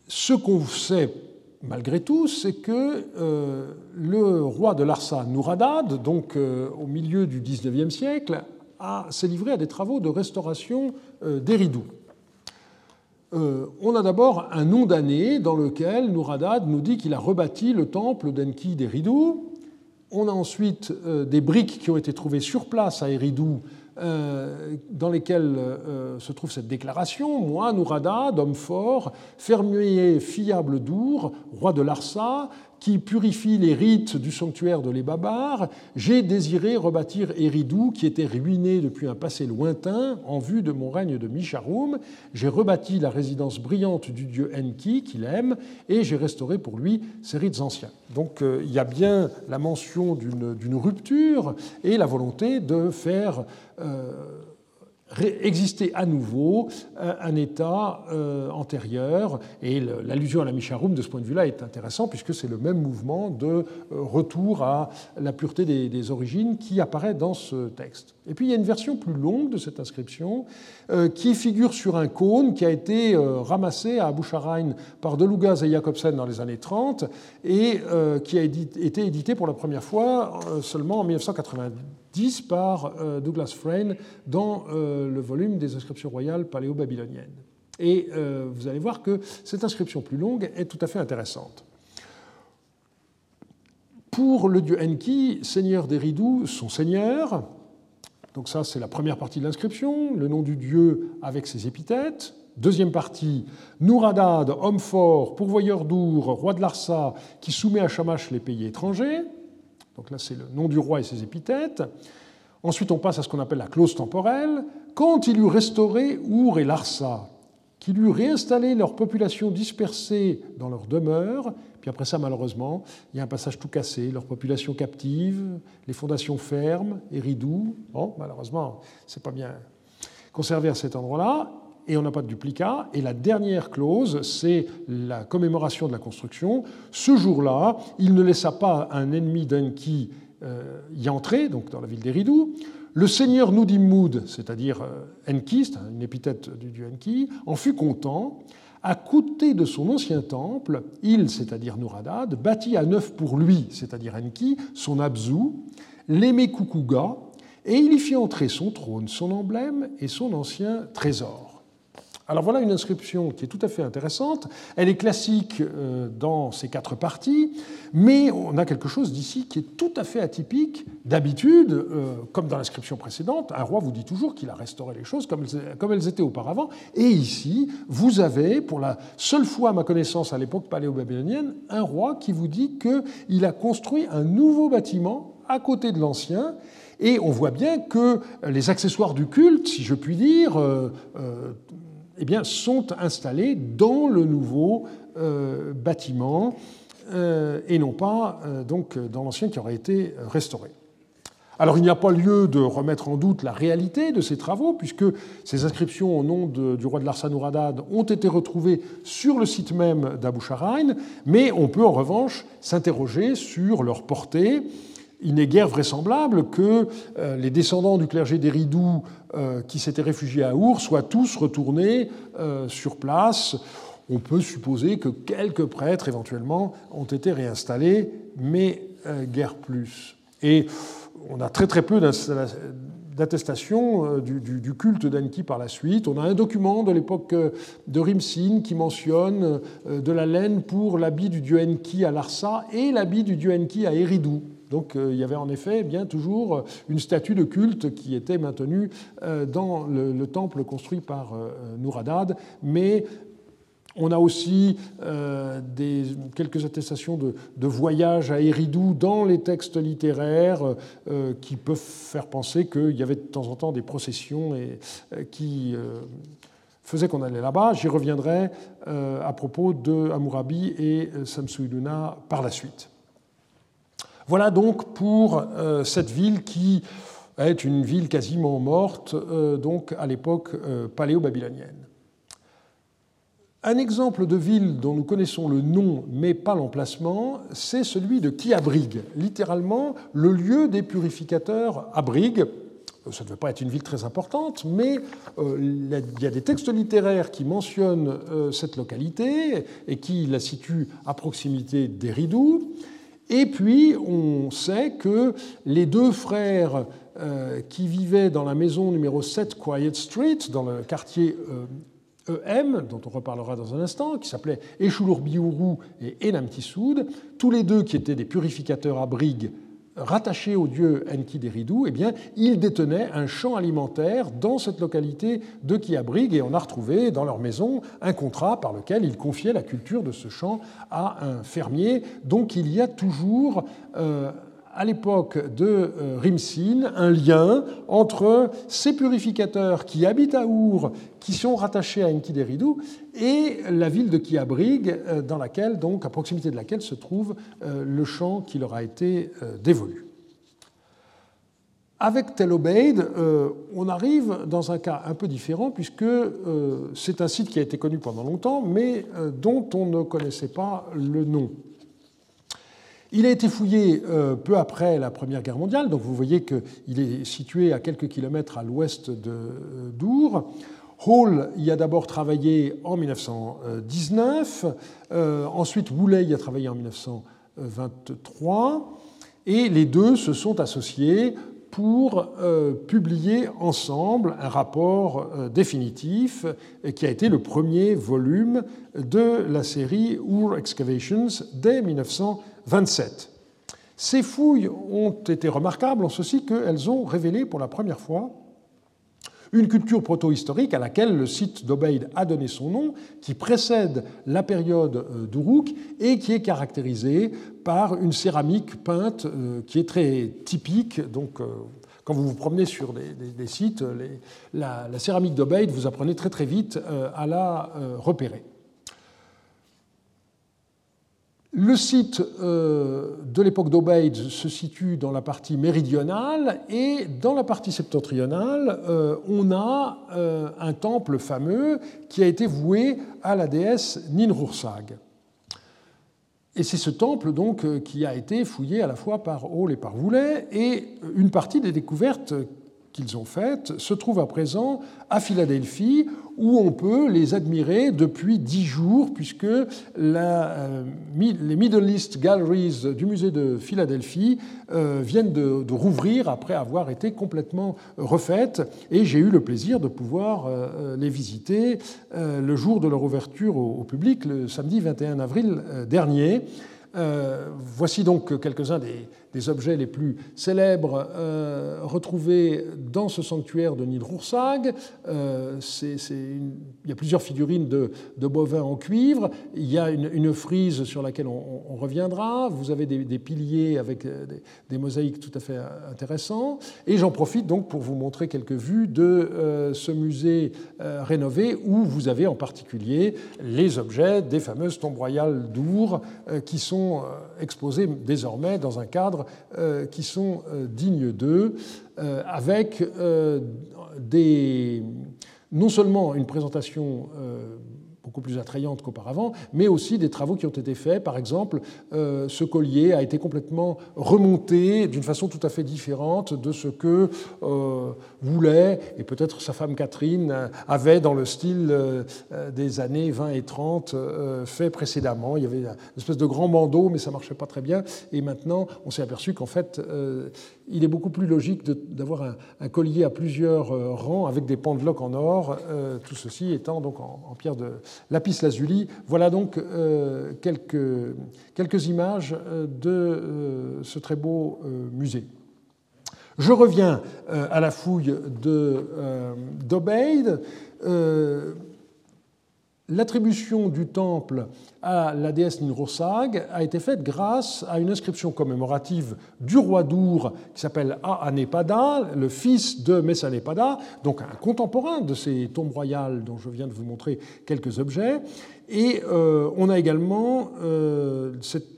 ce qu'on sait malgré tout, c'est que euh, le roi de Larsa, Nouradad, donc euh, au milieu du XIXe siècle, s'est livré à des travaux de restauration euh, d'Eridou. on a d'abord un nom d'année dans lequel Nouradad nous dit qu'il a rebâti le temple d'Enki d'Eridou. On a ensuite des briques qui ont été trouvées sur place à Eridou euh, dans lesquels euh, se trouve cette déclaration Moi, Nourada, d'homme fort, fermier fiable d'Our, roi de Larsa, qui purifie les rites du sanctuaire de les Babars, j'ai désiré rebâtir Eridou, qui était ruiné depuis un passé lointain, en vue de mon règne de Misharum. J'ai rebâti la résidence brillante du dieu Enki, qu'il aime, et j'ai restauré pour lui ses rites anciens. Donc euh, il y a bien la mention d'une rupture et la volonté de faire euh, exister à nouveau euh, un état euh, antérieur. Et l'allusion à la Misharum, de ce point de vue-là, est intéressant, puisque c'est le même mouvement de euh, retour à la pureté des, origines qui apparaît dans ce texte. Et puis il y a une version plus longue de cette inscription qui figure sur un cône qui a été ramassé à Boucharain par Delugaz et Jacobsen dans les années 30 et qui a été édité pour la première fois seulement en 1990 10 par euh, Douglas Frayne dans euh, le volume des inscriptions royales paléo-babyloniennes. Et euh, vous allez voir que cette inscription plus longue est tout à fait intéressante. Pour le dieu Enki, seigneur des Ridou, son seigneur, donc ça c'est la première partie de l'inscription, le nom du dieu avec ses épithètes. Deuxième partie, Nouradad, homme fort, pourvoyeur d'Our, roi de Larsa, qui soumet à Shamash les pays étrangers. Donc là, c'est le nom du roi et ses épithètes. Ensuite, on passe à ce qu'on appelle la clause temporelle. Quand il eut restauré Our et Larsa, qu'il eût réinstallé leur population dispersée dans leurs demeures. Puis après ça, malheureusement, il y a un passage tout cassé, leur population captive, les fondations fermes, et ridoux. Bon, malheureusement, c'est pas bien conservé à cet endroit-là et on n'a pas de duplicat. Et la dernière clause, c'est la commémoration de la construction. Ce jour-là, il ne laissa pas un ennemi d'Enki euh, y entrer, donc dans la ville d'Eridou. Le seigneur Nudimmoud, c'est-à-dire euh, Enki, c'est une épithète du dieu Enki, en fut content. À côté de son ancien temple, il, c'est-à-dire Nouradad, bâtit à neuf pour lui, c'est-à-dire Enki, son Abzu, l'Emekukuga, et il y fit entrer son trône, son emblème et son ancien trésor. Alors voilà une inscription qui est tout à fait intéressante. Elle est classique euh, dans ces quatre parties, mais on a quelque chose d'ici qui est tout à fait atypique. D'habitude, euh, comme dans l'inscription précédente, un roi vous dit toujours qu'il a restauré les choses comme elles étaient auparavant. Et ici, vous avez, pour la seule fois à ma connaissance à l'époque paléo-babylonienne, un roi qui vous dit qu'il a construit un nouveau bâtiment à côté de l'ancien. Et on voit bien que les accessoires du culte, si je puis dire, euh, eh bien, sont installés dans le nouveau euh, bâtiment euh, et non pas euh, donc, dans l'ancien qui aurait été restauré. Alors il n'y a pas lieu de remettre en doute la réalité de ces travaux, puisque ces inscriptions au nom du roi de l'Arsanoradad ont été retrouvées sur le site même d'Abou Sharain, mais on peut en revanche s'interroger sur leur portée il n'est guère vraisemblable que euh, les descendants du clergé des Ridoux euh, qui s'étaient réfugiés à Our soient tous retournés euh, sur place. On peut supposer que quelques prêtres éventuellement ont été réinstallés, mais guère plus. Et on a très très peu d'attestation du, culte d'Enki par la suite. On a un document de l'époque de Rimsin qui mentionne de la laine pour l'habit du dieu Enki à Larsa et l'habit du dieu Enki à Eridu. Donc euh, il y avait en effet eh bien toujours euh, une statue de culte qui était maintenue euh, dans le, temple construit par Nouradad, mais on a aussi quelques attestations de, de, voyage à Eridou dans les textes littéraires qui peuvent faire penser qu'il y avait de temps en temps des processions qui faisaient qu'on allait là-bas. J'y reviendrai à propos de Hammurabi et Samsuiluna par la suite. Voilà donc pour euh, cette ville qui est une ville quasiment morte, euh, donc à l'époque euh, paléo-babylonienne. Un exemple de ville dont nous connaissons le nom mais pas l'emplacement, c'est celui de Kiabrig, littéralement le lieu des purificateurs à. Ça ne devait pas être une ville très importante, mais il y a des textes littéraires qui mentionnent cette localité et qui la situent à proximité d'Eridou. Et puis, on sait que les deux frères euh, qui vivaient dans la maison numéro 7 Quiet Street, dans le quartier EM, euh, e dont on reparlera dans un instant, qui s'appelaient Eshulur Biourou et Enam Tissoud, tous les deux qui étaient des purificateurs à brigue rattaché au dieu Enkidu, eh bien, il un champ alimentaire dans cette localité de Kiabrig et on a retrouvé dans leur maison un contrat par lequel il confiait la culture de ce champ à un fermier. Donc il y a toujours euh, à l'époque de euh, Rimsin un lien entre ces purificateurs qui habitent à Our, qui sont rattachés à Enkidu, et la ville de Kiabrig, euh, dans laquelle, donc, à proximité de laquelle se trouve euh, le champ qui leur a été dévolu. Avec Tel Obeid, on arrive dans un cas un peu différent, puisque c'est un site qui a été connu pendant longtemps, mais dont on ne connaissait pas le nom. Il a été fouillé euh, peu après la Première Guerre mondiale, donc vous voyez qu'il est situé à quelques kilomètres à l'ouest de euh, Dour. Hall y a d'abord travaillé en 1919, euh, ensuite Woolley y a travaillé en 1923, et les deux se sont associés pour publier ensemble un rapport définitif qui a été le premier volume de la série Ur Excavations dès 1923. 27. Ces fouilles ont été remarquables en ceci qu'elles ont révélé pour la première fois une culture proto-historique à laquelle le site d'Obeid a donné son nom, qui précède la période euh, d'Uruk et qui est caractérisée par une céramique peinte euh, qui est très typique, donc euh, quand vous vous promenez sur des, sites, la, céramique d'Obeid, vous apprenez très très vite à la repérer. Le site euh, de l'époque d'Obeid se situe dans la partie méridionale et dans la partie septentrionale, euh, on a euh, un temple fameux qui a été voué à la déesse Ninhursag. Et c'est ce temple donc qui a été fouillé à la fois par Hall et par Voulet, et une partie des découvertes qu'ils ont faites se trouve à présent à Philadelphie, où on peut les admirer depuis dix jours, puisque euh, les Middle East Galleries du musée de Philadelphie euh, viennent de, rouvrir après avoir été complètement refaites, et j'ai eu le plaisir de pouvoir euh, les visiter le jour de leur ouverture au public, le samedi 21 avril dernier. voici donc quelques-uns des des objets les plus célèbres euh, retrouvés dans ce sanctuaire de Nidroursag. Euh, il y a plusieurs figurines de, bovins en cuivre. Il y a une, frise sur laquelle on, reviendra. Vous avez des, piliers avec euh, des, mosaïques tout à fait intéressants. Et j'en profite donc pour vous montrer quelques vues de ce musée rénové où vous avez en particulier les objets des fameuses tombes royales d'Our qui sont exposés désormais dans un cadre euh, qui sont euh, dignes d'eux, euh, avec des, non seulement une présentation beaucoup plus attrayante qu'auparavant, mais aussi des travaux qui ont été faits. Par exemple, euh, ce collier a été complètement remonté d'une façon tout à fait différente de ce que euh, voulait, et peut-être sa femme Catherine euh, avait dans le style des années 20 et 30 fait précédemment. Il y avait une espèce de grand bandeau, mais ça ne marchait pas très bien. Et maintenant, on s'est aperçu qu'en fait, il est beaucoup plus logique d'avoir un, collier à plusieurs rangs avec des pendeloques en or, tout ceci étant donc en pierre de, lapis lazuli. Voilà donc euh, quelques, images euh, de euh, ce très beau musée. Je reviens à la fouille d'Obeid. L'attribution du temple à la déesse Ninrosag a été faite grâce à une inscription commémorative du roi d'Our qui s'appelle Aanepada, le fils de Messanepada, donc un contemporain de ces tombes royales dont je viens de vous montrer quelques objets. Et euh, on a également euh,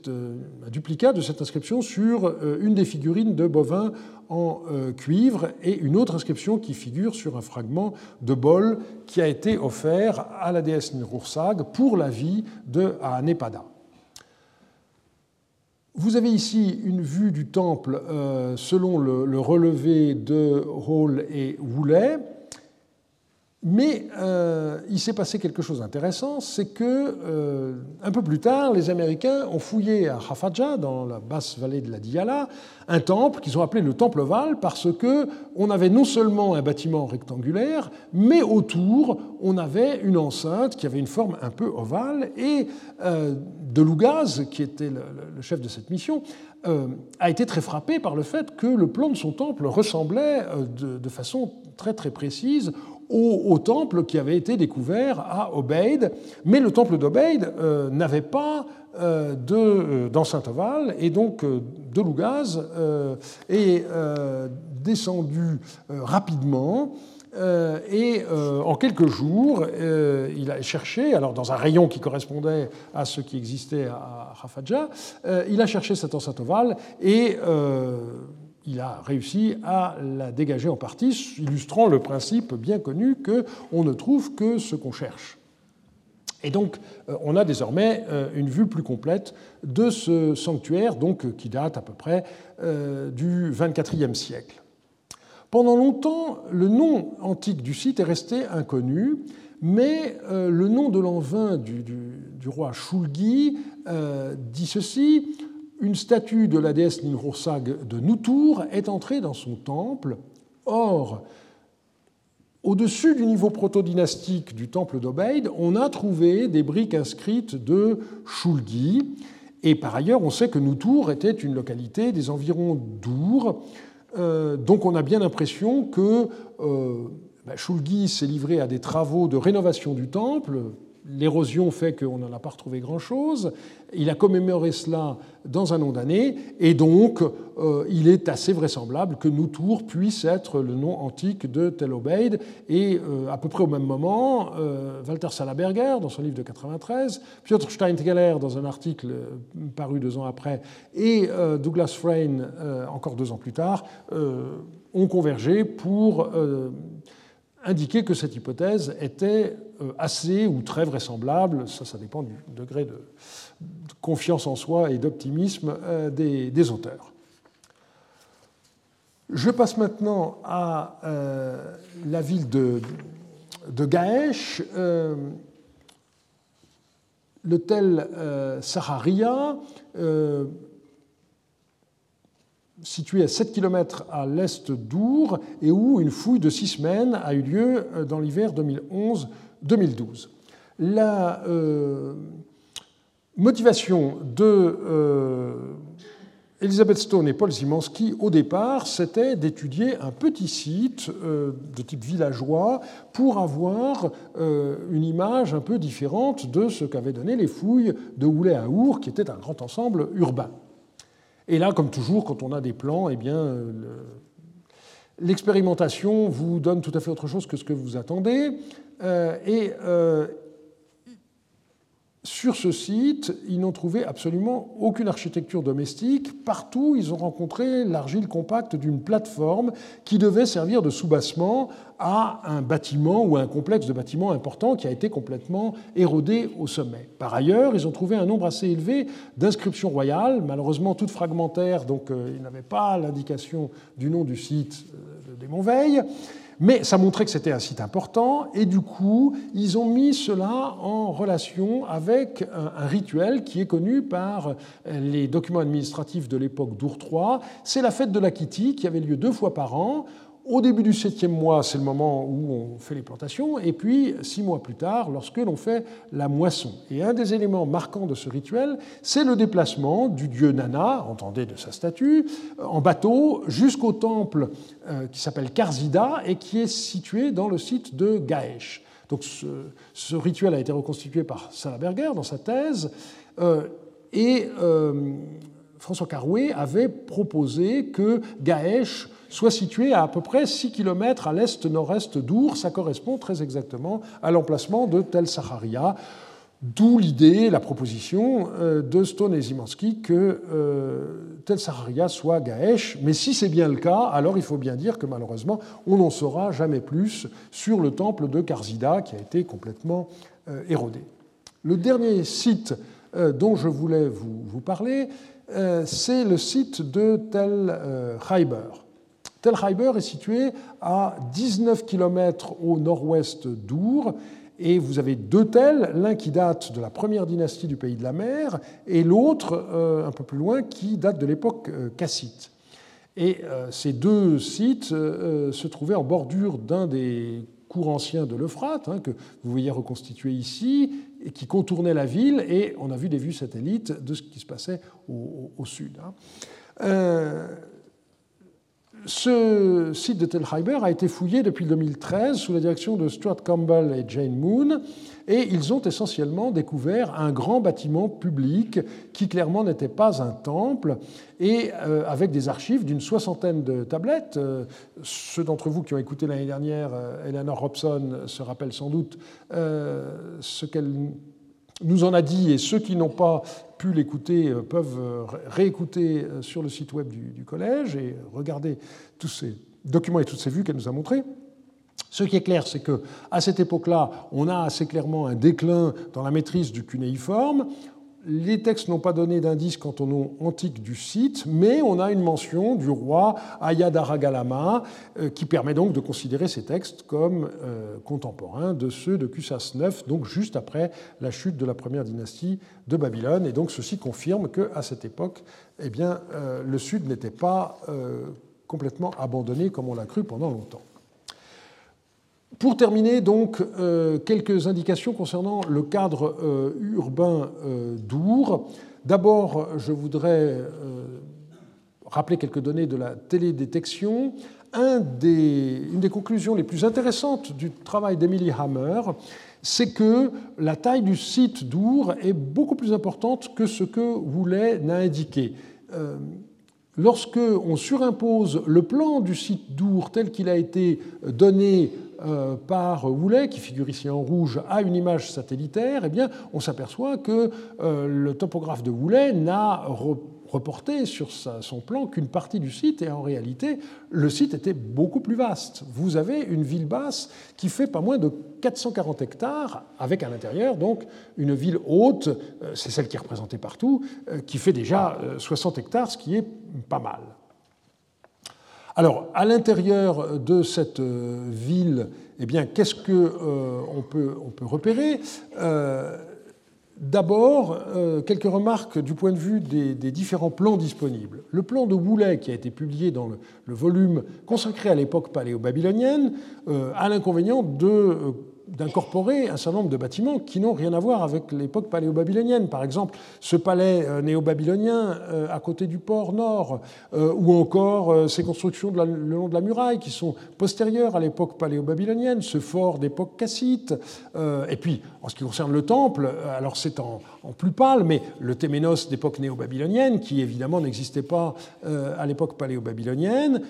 euh, un duplicat de cette inscription sur une des figurines de bovins en cuivre et une autre inscription qui figure sur un fragment de bol qui a été offert à la déesse Ninrursag pour la vie de Aanepada. Vous avez ici une vue du temple selon le, le, relevé de Hall et Woolley. Mais euh, il s'est passé quelque chose d'intéressant, c'est que euh, un peu plus tard, les Américains ont fouillé à Hafaja, dans la basse vallée de la Diyala, un temple qu'ils ont appelé le temple ovale parce que on avait non seulement un bâtiment rectangulaire, mais autour on avait une enceinte qui avait une forme un peu ovale. Et euh, qui était le, chef de cette mission, a été très frappé par le fait que le plan de son temple ressemblait de, de façon très très précise au, temple qui avait été découvert à Obeid. Mais le temple d'Obeid euh, n'avait pas euh, euh, d'enceinte ovale, et donc de Lougaz est descendu rapidement. et en quelques jours, il a cherché, alors dans un rayon qui correspondait à ce qui existait à Rafadja, il a cherché cette enceinte ovale et il a réussi à la dégager en partie, illustrant le principe bien connu qu'on ne trouve que ce qu'on cherche. Et donc, euh, on a désormais euh, une vue plus complète de ce sanctuaire, donc, qui date à peu près euh, du XXIVe siècle. Pendant longtemps, le nom antique du site est resté inconnu, mais le nom de du, du, roi Shulgi dit ceci une statue de la déesse Ninhursag de Nutur est entrée dans son temple. Or, au-dessus du niveau proto-dynastique du temple d'Obeid, on a trouvé des briques inscrites de Shulgi. Et par ailleurs, on sait que Nutur était une localité des environs d'Our. Euh, donc on a bien l'impression que euh, bah, Shulgi s'est livré à des travaux de rénovation du temple, l'érosion fait qu'on n'en a pas retrouvé grand-chose. Il a commémoré cela dans un nom d'année, et donc euh, il est assez vraisemblable que Noutour puisse être le nom antique de Tel Obeid. Et euh, à peu près au même moment, euh, Walter Salaberger, dans son livre de 93, Piotr Steintgeller, dans un article paru deux ans après, et Douglas Frayne, encore deux ans plus tard, ont convergé pour indiquer que cette hypothèse était assez ou très vraisemblable, ça, ça dépend du degré de, confiance en soi et d'optimisme euh, des, auteurs. Je passe maintenant à euh, la ville de, de Gaëch. Euh, le Saharia, situé à 7 km à l'est d'Our, et où une fouille de six semaines a eu lieu dans l'hiver 2011-2012. La motivation de euh, Elizabeth Stone et Paul Zimanski, au départ, c'était d'étudier un petit site euh, de type villageois pour avoir euh, une image un peu différente de ce qu'avaient donné les fouilles de Houlet à Our, qui était un grand ensemble urbain. Et là, comme toujours, quand on a des plans, eh bien, l'expérimentation vous donne tout à fait autre chose que ce que vous attendez. et sur ce site, ils n'ont trouvé absolument aucune architecture domestique. Partout, ils ont rencontré l'argile compacte d'une plateforme qui devait servir de soubassement à un bâtiment ou à un complexe de bâtiments important qui a été complètement érodé au sommet. Par ailleurs, ils ont trouvé un nombre assez élevé d'inscriptions royales, malheureusement toutes fragmentaires, donc euh, ils n'avaient pas l'indication du nom du site euh, des Montveilles. Mais ça montrait que c'était un site important, et du coup, ils ont mis cela en relation avec un, rituel qui est connu par les documents administratifs de l'époque d'Our. C'est la fête de la Kitty qui avait lieu deux fois par an au début du septième mois, c'est le moment où on fait les plantations, et puis six mois plus tard, lorsque l'on fait la moisson. Et un des éléments marquants de ce rituel, c'est le déplacement du dieu Nana, entendez de sa statue, en bateau jusqu'au temple euh, qui s'appelle Karzida et qui est situé dans le site de Gaesh. Donc ce, rituel a été reconstitué par Salaberger dans sa thèse, euh, et euh, François Carouet avait proposé que Gaesh soit situé à à peu près 6 km à l'est-nord-est d'Our. Ça correspond très exactement à l'emplacement de Tel Saharia. D'où l'idée, la proposition euh, de Stone et Zimanski que euh, Tel Saharia soit Gaesh. Mais si c'est bien le cas, alors il faut bien dire que malheureusement, on n'en saura jamais plus sur le temple de Karzida qui a été complètement euh, érodé. Le dernier site dont je voulais vous, parler, c'est le site de Tel Khayber. Tel Khayber est situé à 19 km au nord-ouest d'Our. Et vous avez deux tels, l'un qui date de la première dynastie du pays de la mer, et l'autre, euh, un peu plus loin, qui date de l'époque euh, cassite. Et euh, ces deux sites se trouvaient en bordure d'un des cours anciens de l'Euphrate, hein, que vous voyez reconstitué ici, et qui contournait la ville, et on a vu des vues satellites de ce qui se passait au, sud. Hein. Ce site de Tel Khayber a été fouillé depuis 2013 sous la direction de Stuart Campbell et Jane Moon, et ils ont essentiellement découvert un grand bâtiment public qui clairement n'était pas un temple, et euh, avec des archives d'une soixantaine de tablettes. Euh, ceux d'entre vous qui ont écouté l'année dernière euh, Eleanor Robson se rappellent sans doute ce qu'elle nous en a dit, et ceux qui n'ont pas pu l'écouter euh, peuvent euh, réécouter euh, sur le site web du, collège et regarder tous ces documents et toutes ces vues qu'elle nous a montrées. Ce qui est clair, c'est qu'à cette époque-là, on a assez clairement un déclin dans la maîtrise du cunéiforme. Les textes n'ont pas donné d'indice quant au nom antique du site, mais on a une mention du roi Ayadaragalama euh, qui permet donc de considérer ces textes comme euh, contemporains de ceux de Cusas IX, donc juste après la chute de la première dynastie de Babylone. Et donc ceci confirme qu'à cette époque, eh euh, le sud n'était pas complètement abandonné comme on l'a cru pendant longtemps. Pour terminer, donc, euh, quelques indications concernant le cadre euh, urbain euh, d'Our. D'abord, je voudrais rappeler quelques données de la télédétection. une des conclusions les plus intéressantes du travail d'Emily Hammer, c'est que la taille du site d'Our est beaucoup plus importante que ce que Woolley n'a indiqué. Lorsque on surimpose le plan du site d'Our tel qu'il a été donné par Woolley, qui figure ici en rouge, à une image satellitaire, eh bien, on s'aperçoit que euh, le topographe de Woolley n'a reporté sur son plan qu'une partie du site, et en réalité, le site était beaucoup plus vaste. Vous avez une ville basse qui fait pas moins de 440 hectares, avec à l'intérieur donc une ville haute, euh, c'est celle qui est représentée partout, euh, qui fait déjà 60 euh, hectares, ce qui est pas mal. Alors, à l'intérieur de cette ville, eh bien, qu'est-ce qu'on peut, on peut repérer? D'abord, euh, quelques remarques du point de vue des, différents plans disponibles. Le plan de Woolley, qui a été publié dans le, volume consacré à l'époque paléo-babylonienne, euh, a l'inconvénient de euh, d'incorporer un certain nombre de bâtiments qui n'ont rien à voir avec l'époque paléo-babylonienne. Par exemple, ce palais euh, néo-babylonien euh, à côté du port nord, euh, ou encore ces constructions le long de la muraille qui sont postérieures à l'époque paléo-babylonienne, ce fort d'époque cassite. Et puis, en ce qui concerne le temple, alors c'est en, plus pâle, mais le Téménos d'époque néo-babylonienne, qui évidemment n'existait pas à l'époque paléo-babylonienne,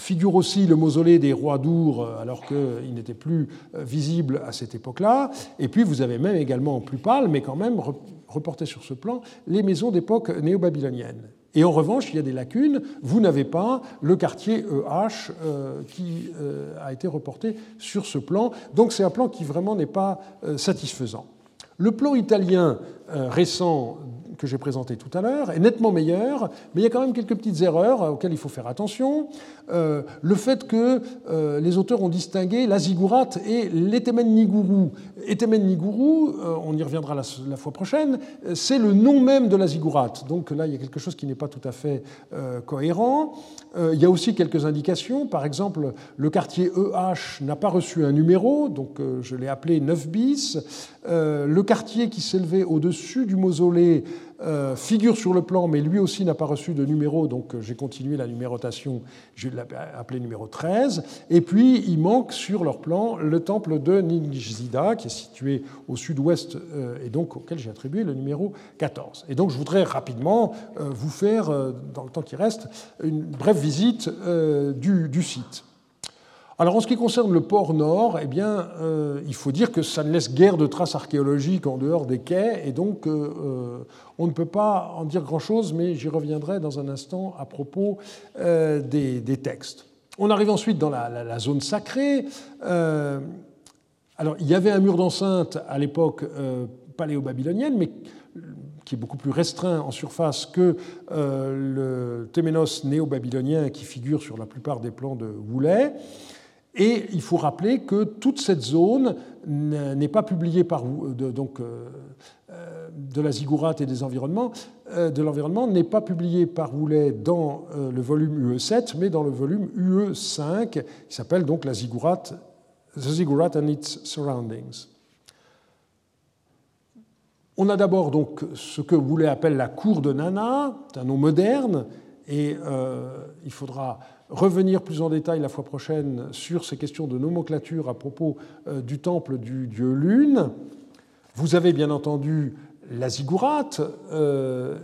figure aussi le mausolée des rois d'Our, euh, alors qu'il n'était plus euh, visible à cette époque-là. Et puis vous avez même également en plus pâle, mais quand même reporté sur ce plan, les maisons d'époque néo-babylonienne. Et en revanche, il y a des lacunes. Vous n'avez pas le quartier EH qui a été reporté sur ce plan. Donc c'est un plan qui vraiment n'est pas satisfaisant. Le plan italien récent que j'ai présenté tout à l'heure est nettement meilleur, mais il y a quand même quelques petites erreurs auxquelles il faut faire attention. Euh, le fait que euh, les auteurs ont distingué la ziggourate et l'étemen niguru. Etemen niguru, euh, on y reviendra la, fois prochaine, c'est le nom même de la ziggourate. Donc là, il y a quelque chose qui n'est pas tout à fait cohérent. il y a aussi quelques indications. Par exemple, le quartier EH n'a pas reçu un numéro, donc je l'ai appelé 9 bis. le quartier qui s'élevait au-dessus du mausolée euh, figure sur le plan, mais lui aussi n'a pas reçu de numéro, donc euh, j'ai continué la numérotation, je l'ai appelé numéro 13. Et puis, il manque sur leur plan le temple de Ningzida, qui est situé au sud-ouest euh, et donc auquel j'ai attribué le numéro 14. Et donc, je voudrais rapidement vous faire, dans le temps qui reste, une brève visite du site. Alors en ce qui concerne le port nord, eh euh, il faut dire que ça ne laisse guère de traces archéologiques en dehors des quais, et donc euh, euh, on ne peut pas en dire grand-chose, mais j'y reviendrai dans un instant à propos des, textes. On arrive ensuite dans la, zone sacrée. alors il y avait un mur d'enceinte à l'époque paléo-babylonienne, mais qui est beaucoup plus restreint en surface que le Téménos néo-babylonien qui figure sur la plupart des plans de Woolley. Et il faut rappeler que toute cette zone n'est pas publiée par de, donc, euh, euh, de la ziggourate et des environnements, euh, de l'environnement n'est pas publiée par Woolley dans le volume UE7, mais dans le volume UE5, qui s'appelle donc la ziggourate, The Ziggurat and its Surroundings. On a d'abord donc ce que Woolley appelle la cour de Nana, c'est un nom moderne, et il faudra revenir plus en détail la fois prochaine sur ces questions de nomenclature à propos euh, du temple du dieu Lune. Vous avez bien entendu la ziggourate. Euh,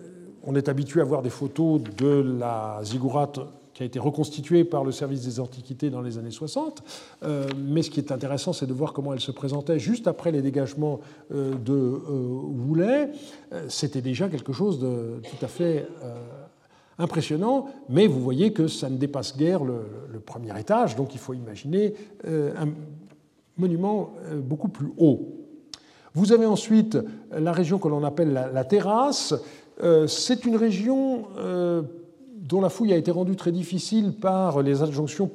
on est habitué à voir des photos de la ziggourate qui a été reconstituée par le service des Antiquités dans les années 60. Euh, mais ce qui est intéressant, c'est de voir comment elle se présentait juste après les dégagements de Woolley. C'était déjà quelque chose de tout à fait impressionnant, mais vous voyez que ça ne dépasse guère le, premier étage, donc il faut imaginer euh, un monument euh, beaucoup plus haut. Vous avez ensuite la région que l'on appelle la, terrasse. Euh, c'est une région dont la fouille a été rendue très difficile par les adjonctions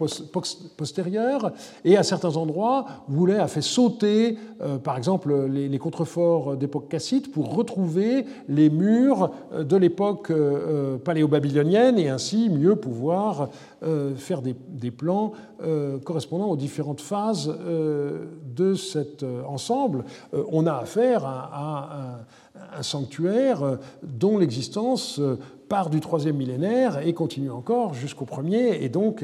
postérieures, et à certains endroits, Woolley a fait sauter, euh, par exemple, les, contreforts d'époque cassite pour retrouver les murs de l'époque euh, paléo-babylonienne et ainsi mieux pouvoir euh, faire des, plans correspondant aux différentes phases de cet ensemble. on a affaire à, un sanctuaire dont l'existence part du troisième millénaire et continue encore jusqu'au premier, et donc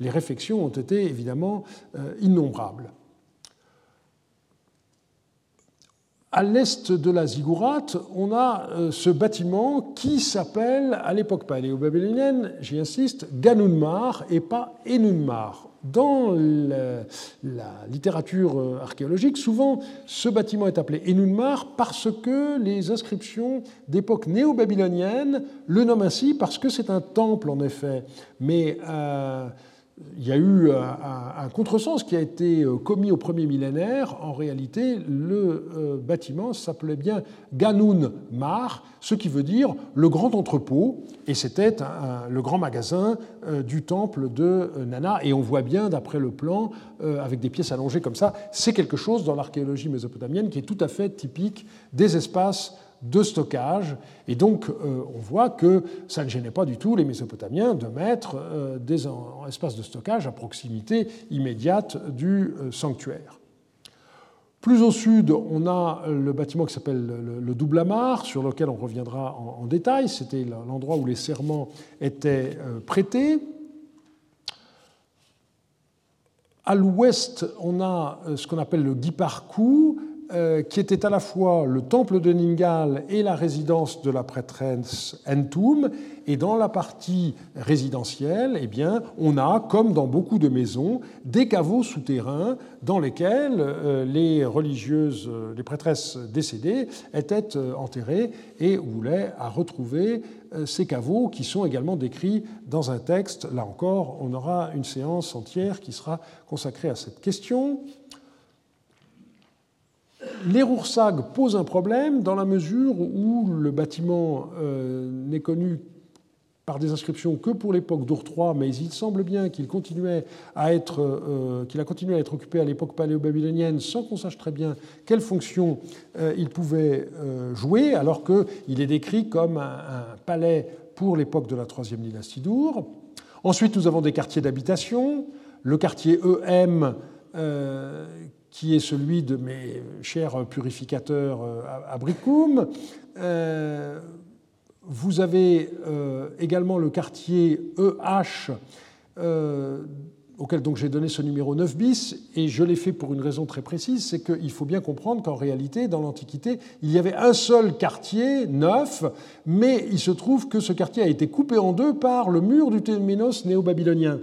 les, réflexions ont été évidemment innombrables. À l'est de la ziggourate, on a euh, ce bâtiment qui s'appelle, à l'époque paléo-babylonienne, j'y insiste, Ganunmar et pas Enunmar. Dans la, littérature euh, archéologique, souvent ce bâtiment est appelé Enunmar parce que les inscriptions d'époque néo-babylonienne le nomment ainsi, parce que c'est un temple en effet. Mais euh, il y a eu un, contresens qui a été euh, commis au premier millénaire. En réalité, le euh, bâtiment s'appelait bien Ganun Mar, ce qui veut dire le grand entrepôt, et c'était le grand magasin euh, du temple de Nana. Et on voit bien, d'après le plan, avec des pièces allongées comme ça, c'est quelque chose dans l'archéologie mésopotamienne qui est tout à fait typique des espaces de stockage. Et donc, euh, on voit que ça ne gênait pas du tout les Mésopotamiens de mettre euh, des espaces de stockage à proximité immédiate du euh, sanctuaire. Plus au sud, on a le bâtiment qui s'appelle le, Double Amar, sur lequel on reviendra en, détail. C'était l'endroit où les serments étaient prêtés. À l'ouest, on a ce qu'on appelle le Guiparcou, qui était à la fois le temple de Ningal et la résidence de la prêtresse Entum. Et dans la partie résidentielle, eh bien, on a, comme dans beaucoup de maisons, des caveaux souterrains dans lesquels euh, les religieuses, euh, les prêtresses décédées étaient enterrées et on voulait à retrouver ces caveaux qui sont également décrits dans un texte. Là encore, on aura une séance entière qui sera consacrée à cette question les Roursag posent un problème dans la mesure où le bâtiment euh, n'est connu par des inscriptions que pour l'époque d'Our III, mais il semble bien qu'il continuait à être, euh, qu'il a continué à être occupé à l'époque paléo-babylonienne sans qu'on sache très bien quelle fonction euh, il pouvait jouer, alors qu'il est décrit comme un, un palais pour l'époque de la troisième dynastie d'Our. Ensuite, nous avons des quartiers d'habitation, le quartier EM qui est celui de mes chers purificateurs euh, à Bricum. Euh, vous avez euh, également le quartier EH, auquel donc j'ai donné ce numéro 9 bis, et je l'ai fait pour une raison très précise, c'est qu'il faut bien comprendre qu'en réalité, dans l'Antiquité, il y avait un seul quartier, neuf, mais il se trouve que ce quartier a été coupé en deux par le mur du Téménos néo-babylonien.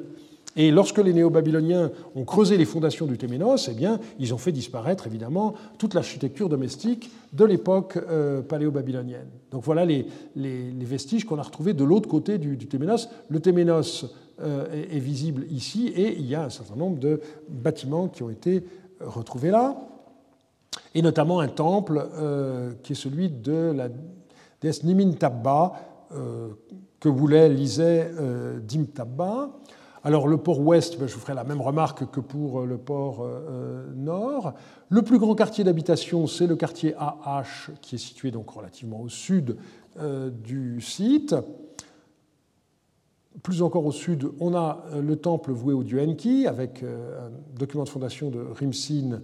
Et lorsque les néo-babyloniens ont creusé les fondations du Téménos, eh bien, ils ont fait disparaître évidemment toute l'architecture domestique de l'époque euh, paléo-babylonienne. Donc voilà les, vestiges qu'on a retrouvés de l'autre côté du, Téménos. Le Téménos euh, est, visible ici et il y a un certain nombre de bâtiments qui ont été euh, retrouvés là, et notamment un temple qui est celui de la déesse Nimin Tabba, que voulait, lisait Dim Tabba. Alors le port ouest, ben, je vous ferai la même remarque que pour euh, le port euh, euh, nord. Le plus grand quartier d'habitation, c'est le quartier AH, qui est situé donc relativement au sud du site. Plus encore au sud, on a le temple voué au dieu Enki, avec un document de fondation de Rimsin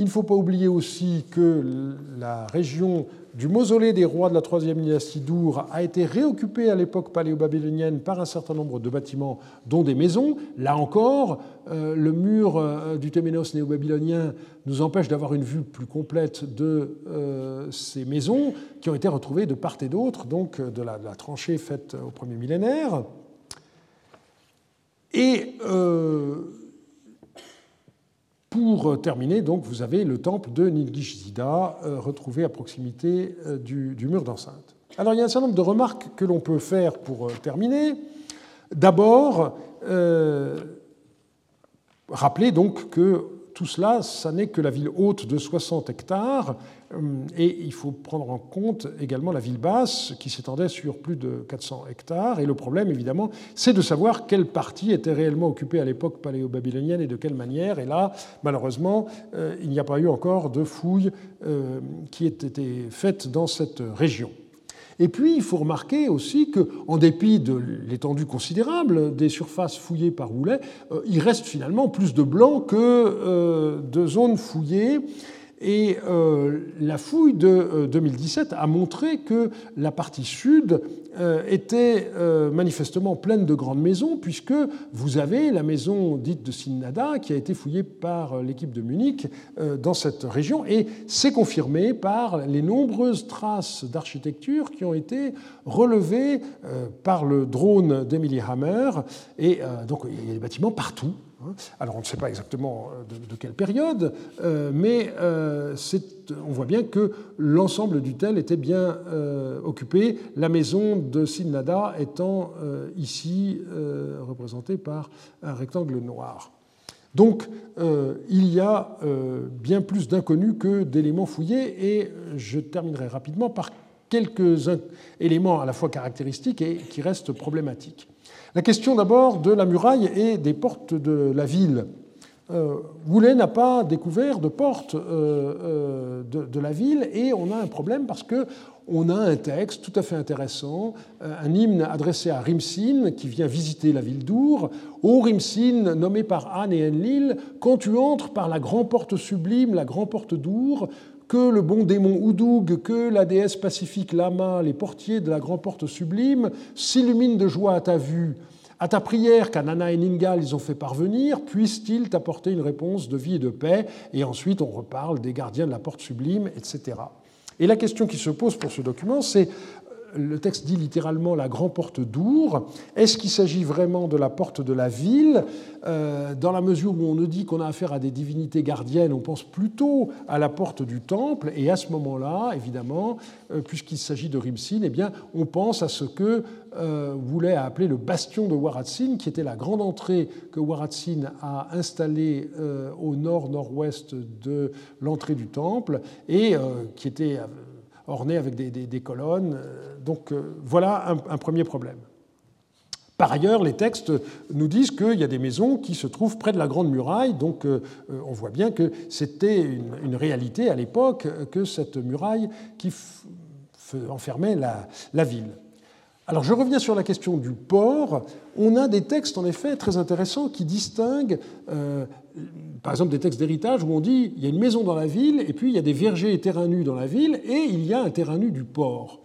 il ne faut pas oublier aussi que la région du mausolée des rois de la troisième dynastie d'Our a été réoccupée à l'époque paléo-babylonienne par un certain nombre de bâtiments, dont des maisons. Là encore, euh, le mur euh, du Téménos néo-babylonien nous empêche d'avoir une vue plus complète de euh, ces maisons qui ont été retrouvées de part et d'autre, donc de la, tranchée faite au premier millénaire. Pour terminer, donc, vous avez le temple de Nilgish-Zida, euh, retrouvé à proximité euh, du, mur d'enceinte. Alors, il y a un certain nombre de remarques que l'on peut faire pour euh, terminer. D'abord, rappeler donc que tout cela, ça n'est que la ville haute de 60 hectares, euh, et il faut prendre en compte également la ville basse, qui s'étendait sur plus de 400 hectares. Et le problème, évidemment, c'est de savoir quelle partie était réellement occupée à l'époque paléo-babylonienne et de quelle manière. Et là, malheureusement, euh, il n'y a pas eu encore de fouilles euh, qui aient été faites dans cette région. Et puis, il faut remarquer aussi qu'en dépit de l'étendue considérable des surfaces fouillées par Roulet, euh, il reste finalement plus de blancs que euh, de zones fouillées. Et euh, la fouille de 2017 a montré que la partie sud était manifestement pleine de grandes maisons, puisque vous avez la maison dite de Sinnada qui a été fouillée par l'équipe de Munich dans cette région, et c'est confirmé par les nombreuses traces d'architecture qui ont été relevées par le drone d'Emily Hammer. Et donc il y a des bâtiments partout. Alors on ne sait pas exactement euh, de, quelle période, euh, mais euh, on voit bien que l'ensemble du tel était bien occupé, la maison de Sinnada étant ici représentée par un rectangle noir. Donc il y a bien plus d'inconnus que d'éléments fouillés, et je terminerai rapidement par quelques éléments à la fois caractéristiques et qui restent problématiques. La question d'abord de la muraille et des portes de la ville. Euh, Woulet n'a pas découvert de porte euh, euh, de, la ville et on a un problème parce que on a un texte tout à fait intéressant, un hymne adressé à Rimsin qui vient visiter la ville d'Our. Ô Rimsin, nommé par Anne et Enlil, quand tu entres par la grande porte sublime, la grande porte d'Our, que le bon démon Oudoug, que la déesse pacifique Lama, les portiers de la grande porte sublime, s'illuminent de joie à ta vue. À ta prière qu'Anana et Ningal ils ont fait parvenir, puissent-ils t'apporter une réponse de vie et de paix Et ensuite, on reparle des gardiens de la porte sublime, etc. Et la question qui se pose pour ce document, c'est le texte dit littéralement la grande porte d'Our. Est-ce qu'il s'agit vraiment de la porte de la ville? Euh, Dans la mesure où on ne dit qu'on a affaire à des divinités gardiennes, on pense plutôt à la porte du temple. Et à ce moment-là, évidemment, euh, puisqu'il s'agit de Rimsin, eh bien, on pense à ce que euh, voulait appeler le bastion de Waratsin, qui était la grande entrée que Waratsin a installée au nord-nord-ouest de l'entrée du temple et qui était orné avec des, colonnes. Donc euh, voilà un, premier problème. Par ailleurs, les textes nous disent qu'il y a des maisons qui se trouvent près de la Grande Muraille, donc euh, on voit bien que c'était une, réalité à l'époque que cette muraille qui enfermait la ville. Alors je reviens sur la question du port. On a des textes en effet très intéressants qui distinguent, euh, par exemple des textes d'héritage où on dit il y a une maison dans la ville et puis il y a des vergers et terrains nus dans la ville et il y a un terrain nu du port.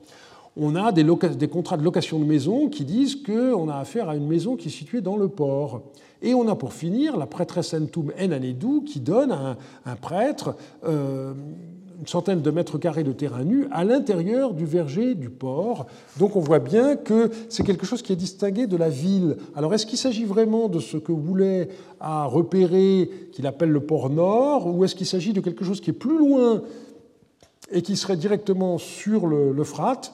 On a des, contrats de location de maison qui disent qu'on a affaire à une maison qui est située dans le port. Et on a pour finir la prêtresse Entum En qui donne à un, prêtre euh, une centaine de mètres carrés de terrain nu à l'intérieur du verger du port. Donc on voit bien que c'est quelque chose qui est distingué de la ville. Alors est-ce qu'il s'agit vraiment de ce que Boulet a repéré, qu'il appelle le port nord, ou est-ce qu'il s'agit de quelque chose qui est plus loin et qui serait directement sur l'Euphrate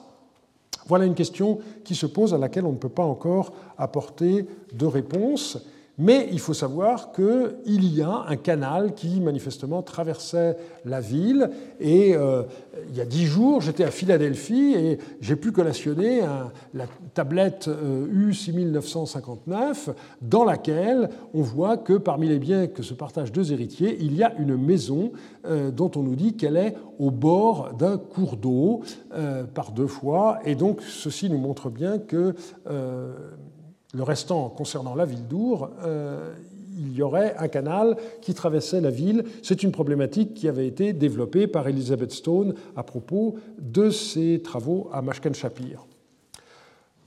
Voilà une question qui se pose à laquelle on ne peut pas encore apporter de réponse. Mais il faut savoir qu'il y a un canal qui manifestement traversait la ville. Et euh, il y a dix jours, j'étais à Philadelphie et j'ai pu collationner la tablette U6959 euh, dans laquelle on voit que parmi les biens que se partagent deux héritiers, il y a une maison euh, dont on nous dit qu'elle est au bord d'un cours d'eau par deux fois. Et donc ceci nous montre bien que le restant concernant la ville d'Our, euh, il y aurait un canal qui traversait la ville. C'est une problématique qui avait été développée par Elizabeth Stone à propos de ses travaux à Mashken Shapir.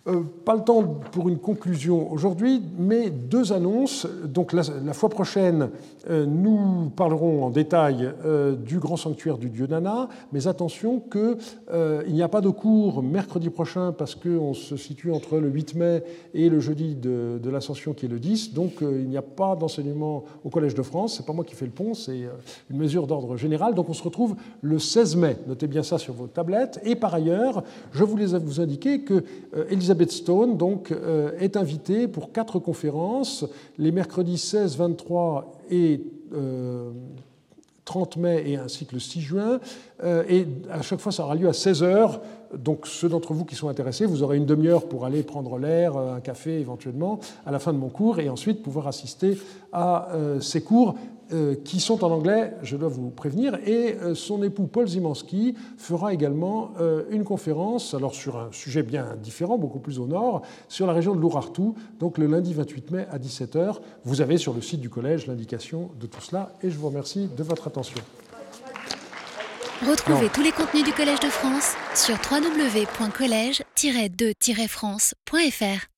Euh, pas le temps pour une conclusion aujourd'hui, mais deux annonces. Donc la, fois prochaine, euh, nous parlerons en détail euh, du grand sanctuaire du dieu Nana, mais attention qu'il n'y a pas de cours mercredi prochain parce qu'on se situe entre le 8 mai et le jeudi de, l'Ascension qui est le 10. Donc il n'y a pas d'enseignement au Collège de France. C'est pas moi qui fais le pont, c'est une mesure d'ordre général. Donc on se retrouve le 16 mai. Notez bien ça sur vos tablettes. Et par ailleurs, je voulais vous indiquer que Elisabeth Elizabeth Stone donc, euh, est invitée pour quatre conférences, les mercredis 16, 23 et 30 euh, mai et ainsi que le 6 juin. Euh, et à chaque fois, ça aura lieu à 16 heures. Donc ceux d'entre vous qui sont intéressés, vous aurez une demi-heure pour aller prendre l'air, un café éventuellement, à la fin de mon cours, et ensuite pouvoir assister à ces cours qui sont en anglais, je dois vous prévenir, et euh, son époux Paul Zimanski fera également euh, une conférence, alors sur un sujet bien différent, beaucoup plus au nord, sur la région de l'Urartu, donc le lundi 28 mai à 17h. Vous avez sur le site du collège l'indication de tout cela, et je vous remercie de votre attention. Retrouvez tous les contenus du Collège de France sur www.colège-2-france.fr.